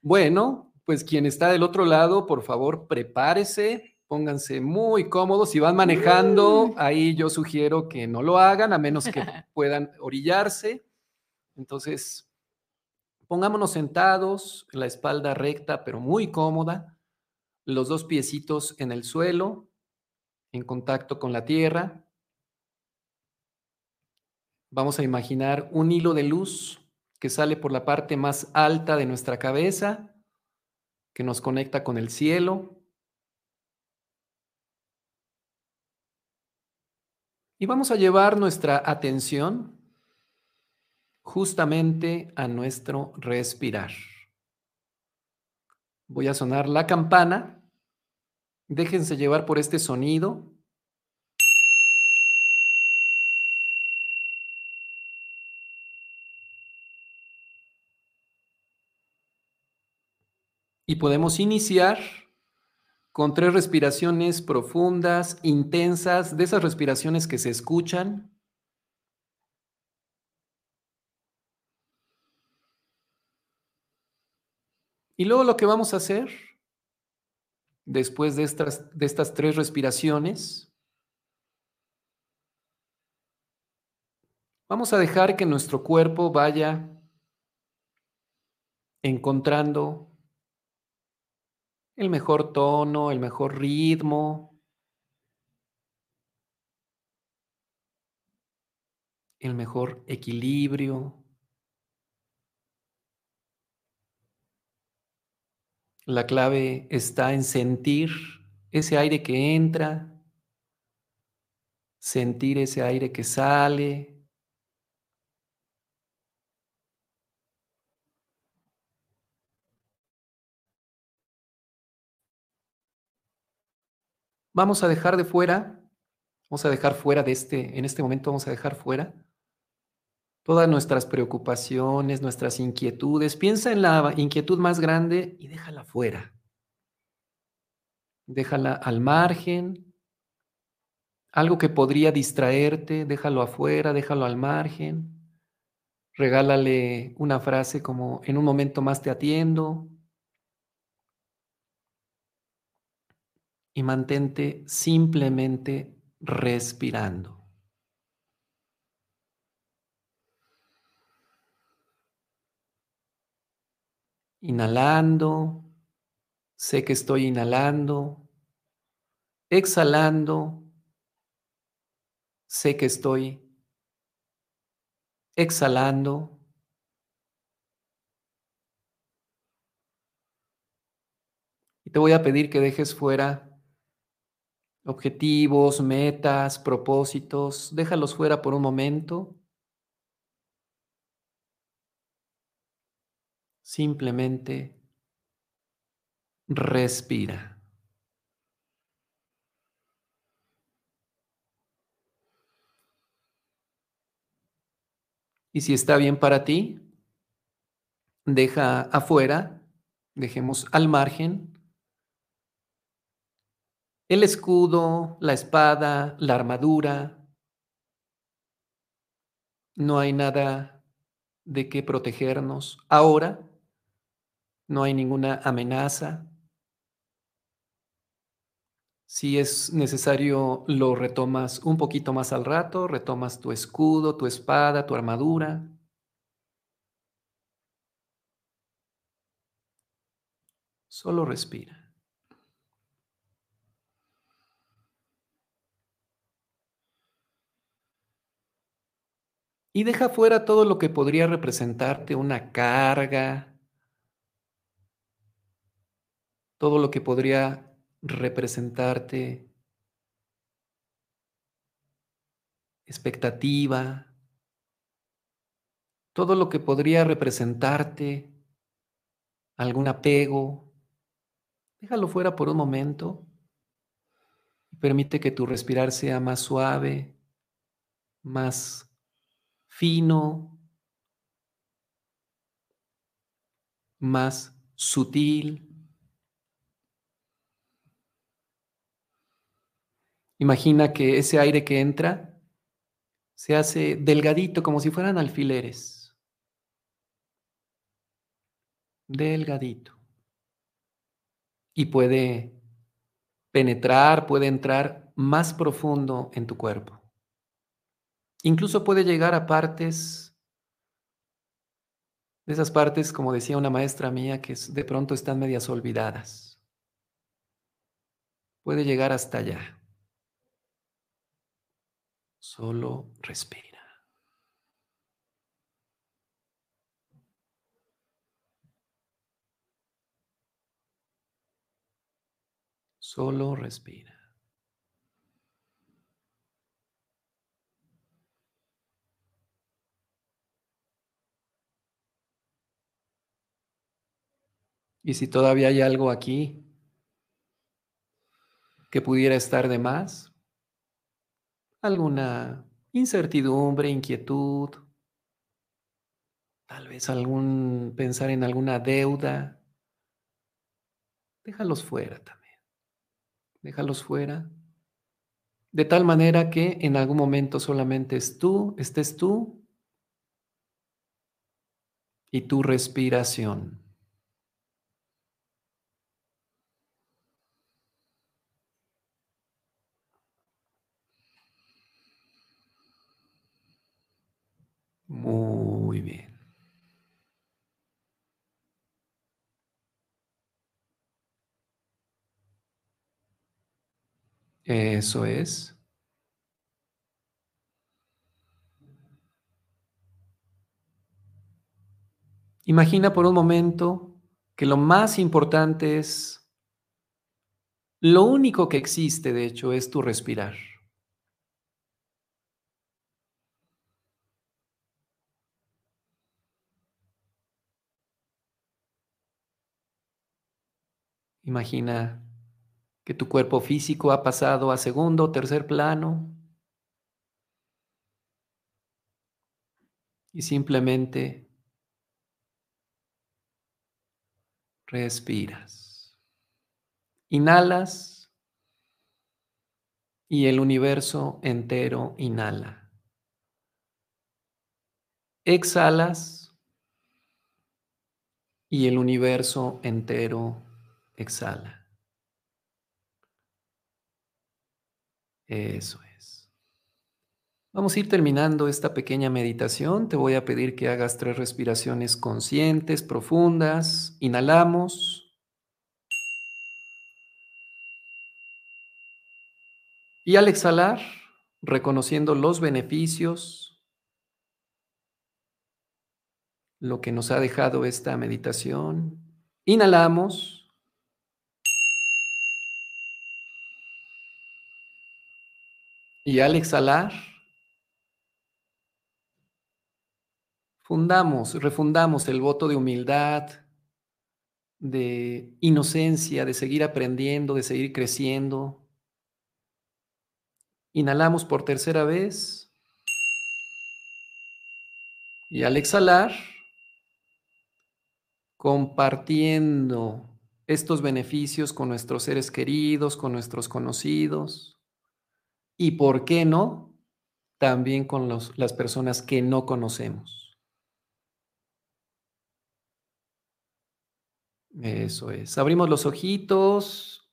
Bueno, pues quien está del otro lado, por favor, prepárese, pónganse muy cómodos. Si van manejando, mm. ahí yo sugiero que no lo hagan, a menos que [LAUGHS] puedan orillarse. Entonces, pongámonos sentados, la espalda recta, pero muy cómoda, los dos piecitos en el suelo, en contacto con la tierra. Vamos a imaginar un hilo de luz que sale por la parte más alta de nuestra cabeza, que nos conecta con el cielo. Y vamos a llevar nuestra atención justamente a nuestro respirar. Voy a sonar la campana. Déjense llevar por este sonido. Y podemos iniciar con tres respiraciones profundas, intensas, de esas respiraciones que se escuchan. Y luego lo que vamos a hacer, después de estas, de estas tres respiraciones, vamos a dejar que nuestro cuerpo vaya encontrando el mejor tono, el mejor ritmo, el mejor equilibrio. La clave está en sentir ese aire que entra, sentir ese aire que sale, Vamos a dejar de fuera, vamos a dejar fuera de este, en este momento vamos a dejar fuera todas nuestras preocupaciones, nuestras inquietudes. Piensa en la inquietud más grande y déjala fuera. Déjala al margen. Algo que podría distraerte, déjalo afuera, déjalo al margen. Regálale una frase como en un momento más te atiendo, y mantente simplemente respirando. Inhalando, sé que estoy inhalando. Exhalando, sé que estoy exhalando. Y te voy a pedir que dejes fuera objetivos, metas, propósitos, déjalos fuera por un momento. Simplemente respira. Y si está bien para ti, deja afuera, dejemos al margen el escudo, la espada, la armadura. No hay nada de qué protegernos ahora no hay ninguna amenaza. Si es necesario, lo retomas un poquito más al rato, retomas tu escudo, tu espada, tu armadura. Solo respira. Y deja fuera todo lo que podría representarte una carga, todo lo que podría representarte. Expectativa, todo lo que podría representarte. Algún apego, déjalo fuera por un momento. Y permite que tu respirar sea más suave, más fino, más sutil. Imagina que ese aire que entra se hace delgadito, como si fueran alfileres. Delgadito. Y puede penetrar, puede entrar más profundo en tu cuerpo. Incluso puede llegar a partes, de esas partes, como decía una maestra mía, que de pronto están medias olvidadas. Puede llegar hasta allá. Solo respira. Solo respira. Y si todavía hay algo aquí que pudiera estar de más, alguna incertidumbre, inquietud, tal vez algún pensar en alguna deuda, déjalos fuera también. Déjalos fuera. De tal manera que en algún momento solamente es tú, estés tú y tu respiración. Muy bien. Eso es. Imagina por un momento que lo más importante es, lo único que existe, de hecho, es tu respirar. Imagina que tu cuerpo físico ha pasado a segundo o tercer plano y simplemente respiras. Inhalas y el universo entero inhala. Exhalas y el universo entero exhala. Eso es. Vamos a ir terminando esta pequeña meditación. Te voy a pedir que hagas tres respiraciones conscientes, profundas. Inhalamos. Y al exhalar, reconociendo los beneficios, lo que nos ha dejado esta meditación, inhalamos. Y al exhalar, fundamos, refundamos el voto de humildad, de inocencia, de seguir aprendiendo, de seguir creciendo. Inhalamos por tercera vez. Y al exhalar, compartiendo estos beneficios con nuestros seres queridos, con nuestros conocidos y, ¿por qué no? También con los, las personas que no conocemos. Eso es. Abrimos los ojitos.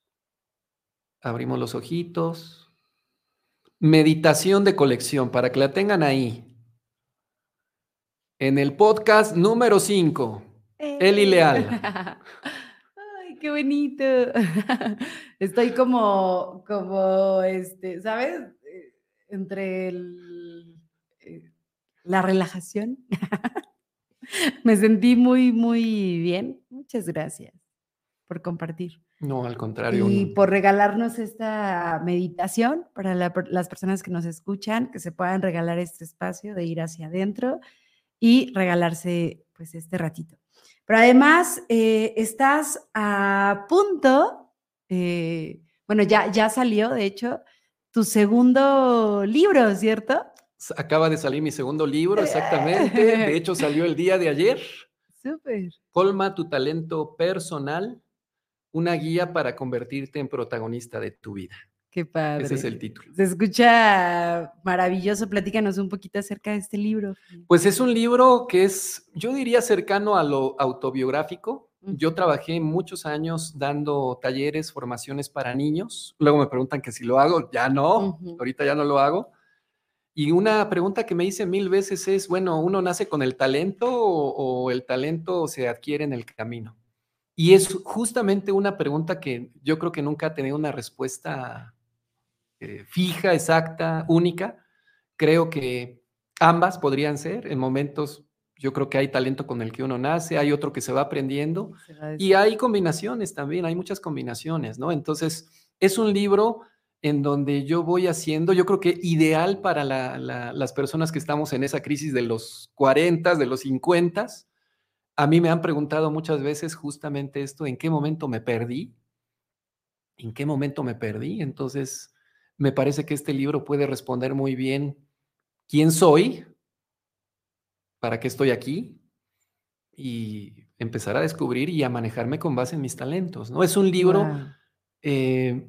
Abrimos los ojitos. Meditación de colección, para que la tengan ahí. En el podcast número 5, Eli Leal. [LAUGHS] Qué bonito. [LAUGHS] Estoy como, como, este, ¿sabes? Eh, entre el, eh, la relajación. [LAUGHS] Me sentí muy, muy bien. Muchas gracias por compartir. No, al contrario. Y por regalarnos esta meditación para las personas que nos escuchan, que se puedan regalar este espacio de ir hacia adentro y regalarse pues este ratito. Pero además eh, estás a punto, eh, bueno, ya, ya salió, de hecho, tu segundo libro, ¿cierto? Acaba de salir mi segundo libro, exactamente. De [LAUGHS] hecho, salió el día de ayer. Súper. Colma tu talento personal, una guía para convertirte en protagonista de tu vida. Qué padre. Ese es el título. Se escucha maravilloso. Platícanos un poquito acerca de este libro. Pues es un libro que es, yo diría, cercano a lo autobiográfico. Yo trabajé muchos años dando talleres, formaciones para niños. Luego me preguntan que si lo hago, ya no, ahorita ya no lo hago. Y una pregunta que me hice mil veces es, bueno, ¿uno nace con el talento o, o el talento se adquiere en el camino? Y es justamente una pregunta que yo creo que nunca ha tenido una respuesta eh, fija, exacta, única. Creo que ambas podrían ser. En momentos yo creo que hay talento con el que uno nace, hay otro que se va aprendiendo y hay combinaciones también, hay muchas combinaciones, ¿no? Entonces, es un libro en donde yo voy haciendo, yo creo que ideal para las personas que estamos en esa crisis de los 40, de los 50. A mí me han preguntado muchas veces justamente esto, ¿en qué momento me perdí? ¿En qué momento me perdí? Entonces, me parece que este libro puede responder muy bien quién soy, para qué estoy aquí y empezar a descubrir y a manejarme con base en mis talentos. ¿no? Es un libro eh,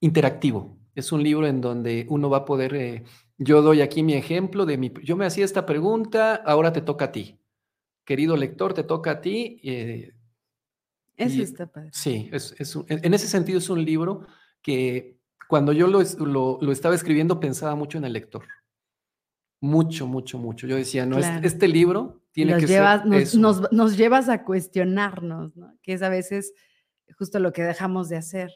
interactivo, es un libro en donde uno va a poder, eh, yo doy aquí mi ejemplo de mi, yo me hacía esta pregunta, ahora te toca a ti. Querido lector, te toca a ti. Eh, Eso está padre. Sí, es, en ese sentido es un libro que cuando yo lo, lo, estaba escribiendo pensaba mucho en el lector. Mucho, mucho, mucho. Yo decía, no, este, libro tiene que ser nos, Nos, llevas a cuestionarnos, ¿no? Que es a veces justo lo que dejamos de hacer.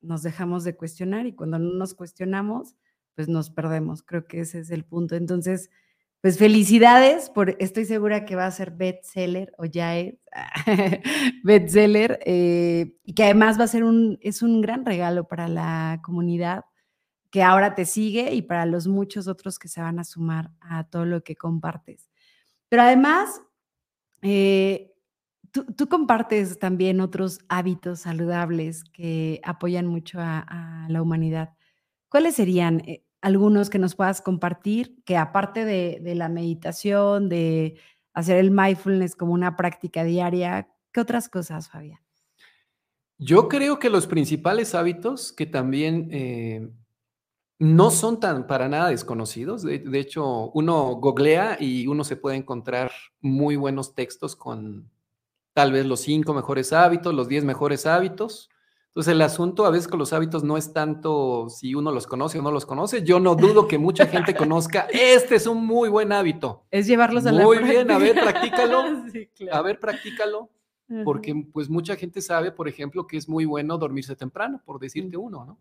Nos dejamos de cuestionar y cuando no nos cuestionamos, pues nos perdemos. Creo que ese es el punto. Entonces, pues felicidades, por, estoy segura que va a ser bestseller o ya es [LAUGHS] bestseller eh, y que además va a ser un, es un gran regalo para la comunidad que ahora te sigue y para los muchos otros que se van a sumar a todo lo que compartes. Pero además, eh, tú, compartes también otros hábitos saludables que apoyan mucho a, la humanidad. ¿Cuáles serían? Eh, algunos que nos puedas compartir, que aparte de, la meditación, de hacer el mindfulness como una práctica diaria, ¿qué otras cosas, Fabián? Yo creo que los principales hábitos que también eh, no son tan para nada desconocidos, de, de, hecho uno googlea y uno se puede encontrar muy buenos textos con tal vez los cinco mejores hábitos, los diez mejores hábitos, entonces el asunto a veces con los hábitos no es tanto si uno los conoce o no los conoce. Yo no dudo que mucha gente [LAUGHS] conozca, este es un muy buen hábito. Es llevarlos a la Muy bien, a ver, practícalo. [LAUGHS] A ver, practícalo. Porque pues mucha gente sabe, por ejemplo, que es muy bueno dormirse temprano, por decirte uno, ¿no?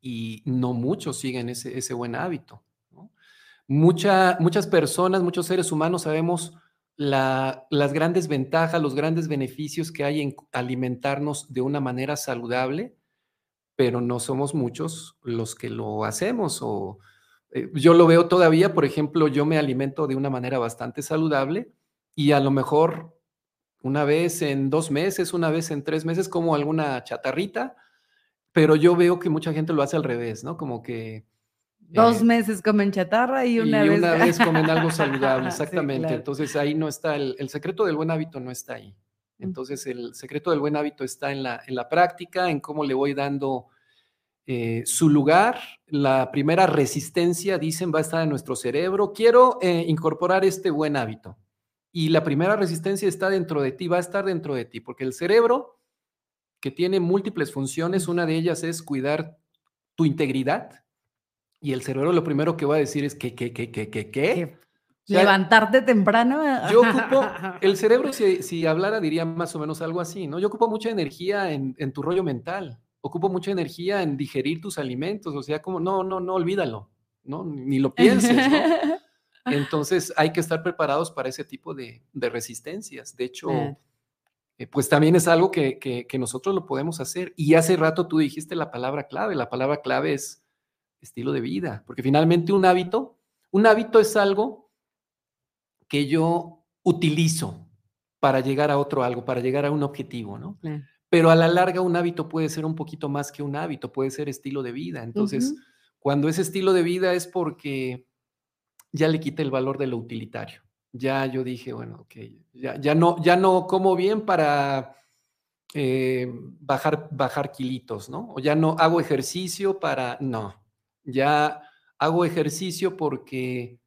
Y no muchos siguen ese, ese buen hábito. ¿no? muchas personas, muchos seres humanos sabemos las grandes ventajas, los grandes beneficios que hay en alimentarnos de una manera saludable, pero no somos muchos los que lo hacemos. O, eh, yo lo veo todavía, por ejemplo, yo me alimento de una manera bastante saludable y a lo mejor una vez en dos meses, una vez en tres meses, como alguna chatarrita, pero yo veo que mucha gente lo hace al revés, ¿no? Como que Dos Eh, meses comen chatarra y una y vez. una vez comen algo [LAUGHS] saludable, Sí, exactamente. claro. Entonces ahí no está, el, el secreto del buen hábito no está ahí. Entonces el secreto del buen hábito está en la, en la práctica, en cómo le voy dando eh, su lugar. La primera resistencia, dicen, va a estar en nuestro cerebro. Quiero eh, incorporar este buen hábito. Y la primera resistencia está dentro de ti, va a estar dentro de ti, porque el cerebro, que tiene múltiples funciones, una de ellas es cuidar tu integridad. Y el cerebro lo primero que va a decir es que, que, que, que, que, que. Que O sea, Levantarte temprano. yo [LAUGHS] ocupo, el cerebro, si, si hablara, diría más o menos algo así, ¿no? Yo ocupo mucha energía en, en tu rollo mental, ocupo mucha energía en digerir tus alimentos, o sea, como, no, no, no, olvídalo, ¿no? Ni lo pienses, ¿no? [LAUGHS] Entonces hay que estar preparados para ese tipo de, de resistencias. De hecho, eh, pues también es algo que, que- que nosotros lo podemos hacer. Y hace rato tú dijiste la palabra clave, la palabra clave es estilo de vida, porque finalmente un hábito, un hábito es algo que yo utilizo para llegar a otro algo, para llegar a un objetivo, ¿no? Claro. Pero a la larga un hábito puede ser un poquito más que un hábito, puede ser estilo de vida. Entonces, cuando es estilo de vida es porque ya le quité el valor de lo utilitario. Ya yo dije, bueno, ok, ya, ya no, ya no como bien para eh, bajar, bajar kilitos, ¿no? O ya no hago ejercicio para, no, ya hago ejercicio porque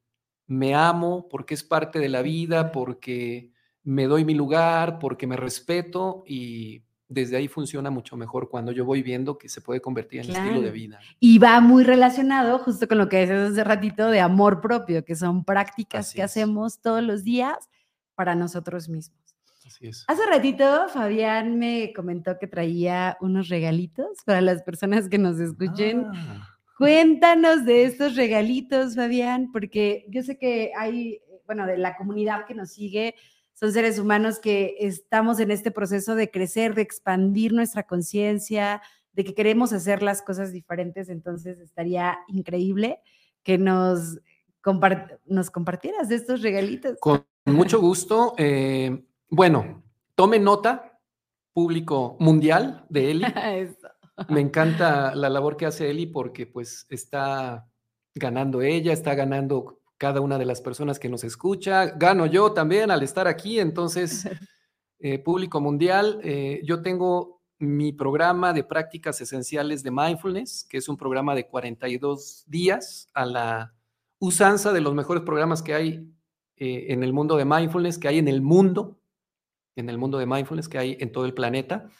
me amo, porque es parte de la vida, porque me doy mi lugar, porque me respeto y desde ahí funciona mucho mejor cuando yo voy viendo que se puede convertir en estilo de Claro. vida. Y va muy relacionado justo con lo que decías hace ratito de amor propio, que son prácticas Así que es. hacemos todos los días para nosotros mismos. Así es. Hace ratito Fabián me comentó que traía unos regalitos para las personas que nos escuchen. Ah, Cuéntanos de estos regalitos, Fabián, porque yo sé que hay, bueno, de la comunidad que nos sigue, son seres humanos que estamos en este proceso de crecer, de expandir nuestra conciencia, de que queremos hacer las cosas diferentes, entonces estaría increíble que nos, compart- nos compartieras de estos regalitos. Con mucho gusto. eh, bueno, tome nota, público mundial de Eli. [LAUGHS] Me [LAUGHS] encanta la labor que hace Eli porque pues está ganando ella, está ganando cada una de las personas que nos escucha, gano yo también al estar aquí, entonces, [LAUGHS] eh, público mundial, eh, yo tengo mi programa de prácticas esenciales de mindfulness, que es un programa de 42 días a la usanza de los mejores programas que hay eh, en el mundo de mindfulness, que hay en el mundo, en el mundo de mindfulness que hay en todo el planeta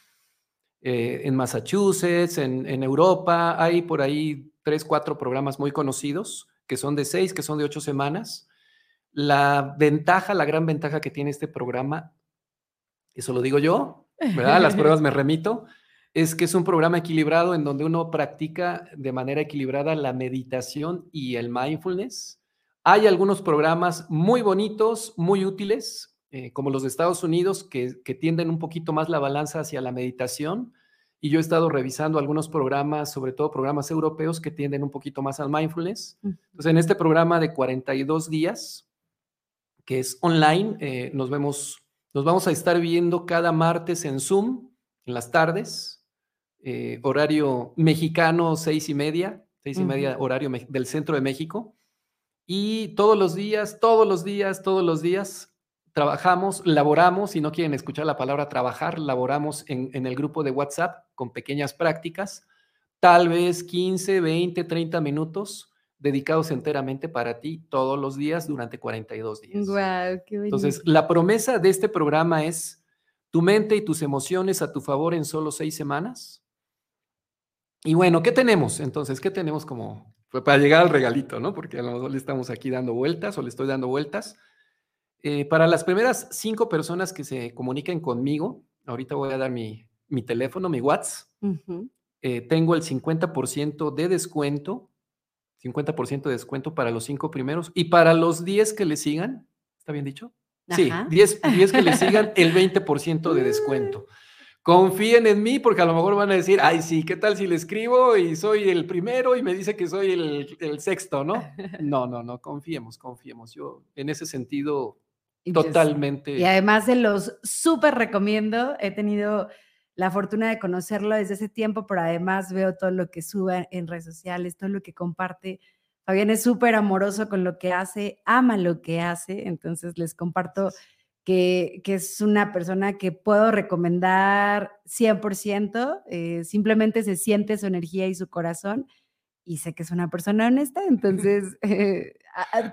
eh, en Massachusetts, en, en Europa, hay por ahí tres, cuatro programas muy conocidos, que son de seis, que son de ocho semanas. La ventaja, la gran ventaja que tiene este programa, eso lo digo yo, ¿verdad? Las [LAUGHS] pruebas me remito, es que es un programa equilibrado en donde uno practica de manera equilibrada la meditación y el mindfulness. Hay algunos programas muy bonitos, muy útiles, eh, como los de Estados Unidos, que, que tienden un poquito más la balanza hacia la meditación. Y yo he estado revisando algunos programas, sobre todo programas europeos, que tienden un poquito más al mindfulness. Entonces, en este programa de 42 días, que es online, eh, nos vemos, nos vamos a estar viendo cada martes en Zoom, en las tardes, eh, horario mexicano, seis y media, seis y media, horario del centro de México. Y todos los días, todos los días, todos los días trabajamos, laboramos, si no quieren escuchar la palabra trabajar, laboramos en, en el grupo de WhatsApp con pequeñas prácticas, tal vez 15, 20, 30 minutos dedicados enteramente para ti todos los días durante 42 días. Guau, qué Entonces, la promesa de este programa es tu mente y tus emociones a tu favor en solo seis semanas. Y bueno, ¿qué tenemos? Entonces, ¿qué tenemos como pues, para llegar al regalito, no? Porque a lo mejor le estamos aquí dando vueltas o le estoy dando vueltas. Eh, para las primeras cinco personas que se comuniquen conmigo, ahorita voy a dar mi, mi teléfono, mi WhatsApp. Eh, tengo el 50% de descuento, 50% de descuento para los cinco primeros y para los 10 que le sigan, ¿está bien dicho? Sí, Ajá. 10, 10 que le sigan, [LAUGHS] el 20% de descuento. Confíen en mí porque a lo mejor van a decir, ay, sí, ¿qué tal si le escribo y soy el primero y me dice que soy el, el sexto, ¿no? [LAUGHS] No, no, no, confiemos, confiemos. Yo en ese sentido totalmente... Y además se los súper recomiendo. He tenido la fortuna de conocerlo desde ese tiempo, pero además veo todo lo que sube en redes sociales, todo lo que comparte. Fabián es súper amoroso con lo que hace, ama lo que hace, entonces les comparto que, es una persona que puedo recomendar 100%, eh, simplemente se siente su energía y su corazón y sé que es una persona honesta, [LAUGHS] entonces eh,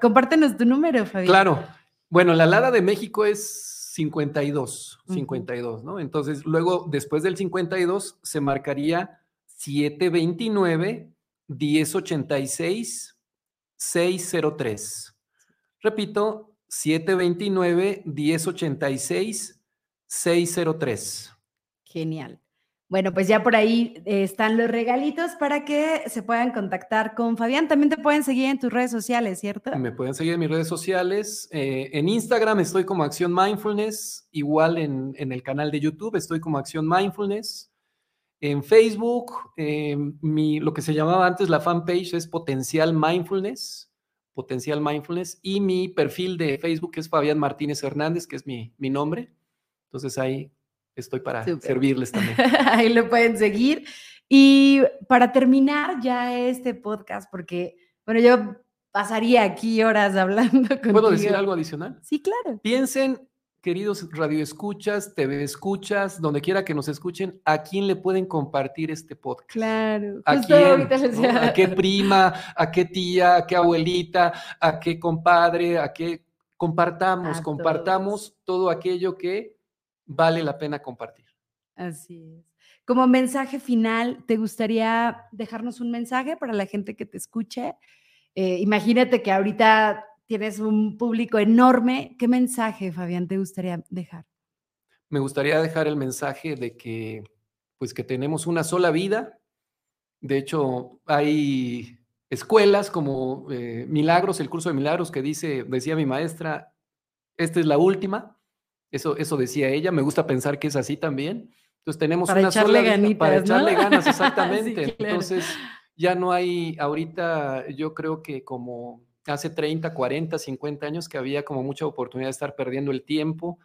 compártenos tu número, Fabián. Claro, bueno, la Lada de México es 52, 52, ¿no? Entonces, luego, después del 52, se marcaría 729 1086 603. Repito, 729-1086-603. Genial. Bueno, pues ya por ahí eh, están los regalitos para que se puedan contactar con Fabián. También te pueden seguir en tus redes sociales, ¿cierto? Me pueden seguir en mis redes sociales. Eh, en Instagram estoy como Acción Mindfulness, igual en, el canal de YouTube estoy como Acción Mindfulness. En Facebook, eh, mi, lo que se llamaba antes la fanpage es Potencial Mindfulness. Potencial Mindfulness y mi perfil de Facebook es Fabián Martínez Hernández, que es mi, mi nombre. Entonces ahí estoy para servirles también. [LAUGHS] ahí lo pueden seguir. Y para terminar ya este podcast, porque, bueno, yo pasaría aquí horas hablando contigo. [LAUGHS] ¿Puedo decir algo adicional? Sí, claro. Piensen queridos radioescuchas, TV escuchas, donde quiera que nos escuchen, ¿a quién le pueden compartir este podcast? Claro. ¿A quién? ¿A qué [LAUGHS] prima? ¿A qué tía? ¿A qué abuelita? ¿A qué compadre? ¿A qué? Compartamos, compartamos todo aquello que vale la pena compartir. Así es. Como mensaje final, ¿te gustaría dejarnos un mensaje para la gente que te escuche? Eh, imagínate que ahorita tienes un público enorme. ¿Qué mensaje, Fabián, te gustaría dejar? Me gustaría dejar el mensaje de que, pues, que tenemos una sola vida. De hecho, hay escuelas como eh, Milagros, el curso de Milagros, que dice, decía mi maestra, esta es la última. Eso, eso decía ella. Me gusta pensar que es así también. Entonces tenemos una sola vida para echarle ganas, [LAUGHS] exactamente. Entonces ya no hay ahorita, yo creo que como hace 30, 40, 50 años que había como mucha oportunidad de estar perdiendo el tiempo.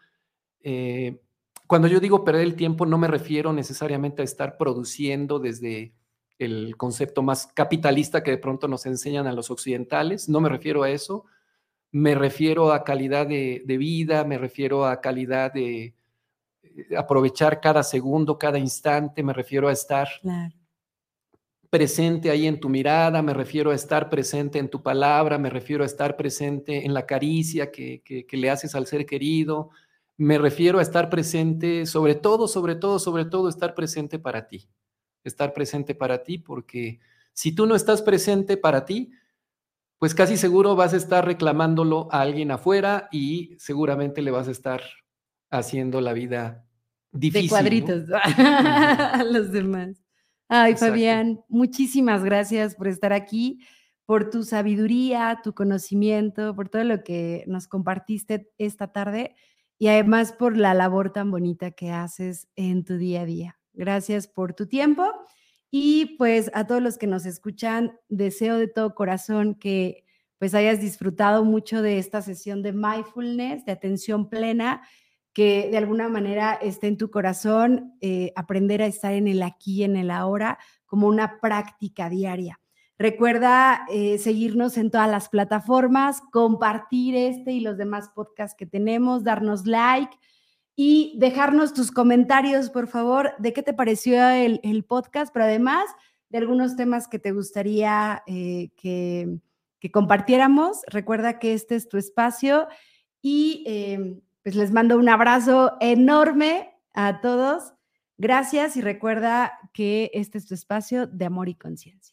Eh, cuando yo digo perder el tiempo, no me refiero necesariamente a estar produciendo desde el concepto más capitalista que de pronto nos enseñan a los occidentales, no me refiero a eso, me refiero a calidad de, de vida, me refiero a calidad de eh, aprovechar cada segundo, cada instante, me refiero a estar claro. presente ahí en tu mirada, me refiero a estar presente en tu palabra, me refiero a estar presente en la caricia que, le haces al ser querido, me refiero a estar presente, sobre todo, sobre todo, sobre todo, estar presente para ti, estar presente para ti, porque si tú no estás presente para ti, pues casi seguro vas a estar reclamándolo a alguien afuera y seguramente le vas a estar haciendo la vida difícil. De cuadritos a [LAUGHS] los demás. Ay, Fabián, muchísimas gracias por estar aquí, por tu sabiduría, tu conocimiento, por todo lo que nos compartiste esta tarde y además por la labor tan bonita que haces en tu día a día. Gracias por tu tiempo y pues a todos los que nos escuchan, deseo de todo corazón que pues hayas disfrutado mucho de esta sesión de mindfulness, de atención plena que de alguna manera esté en tu corazón, eh, aprender a estar en el aquí, en el ahora, como una práctica diaria. Recuerda eh, seguirnos en todas las plataformas, compartir este y los demás podcasts que tenemos, darnos like y dejarnos tus comentarios, por favor, de qué te pareció el, podcast, pero además de algunos temas que te gustaría eh, que, que, compartiéramos. Recuerda que este es tu espacio y pues les mando un abrazo enorme a todos. Gracias y recuerda que este es tu espacio de amor y conciencia.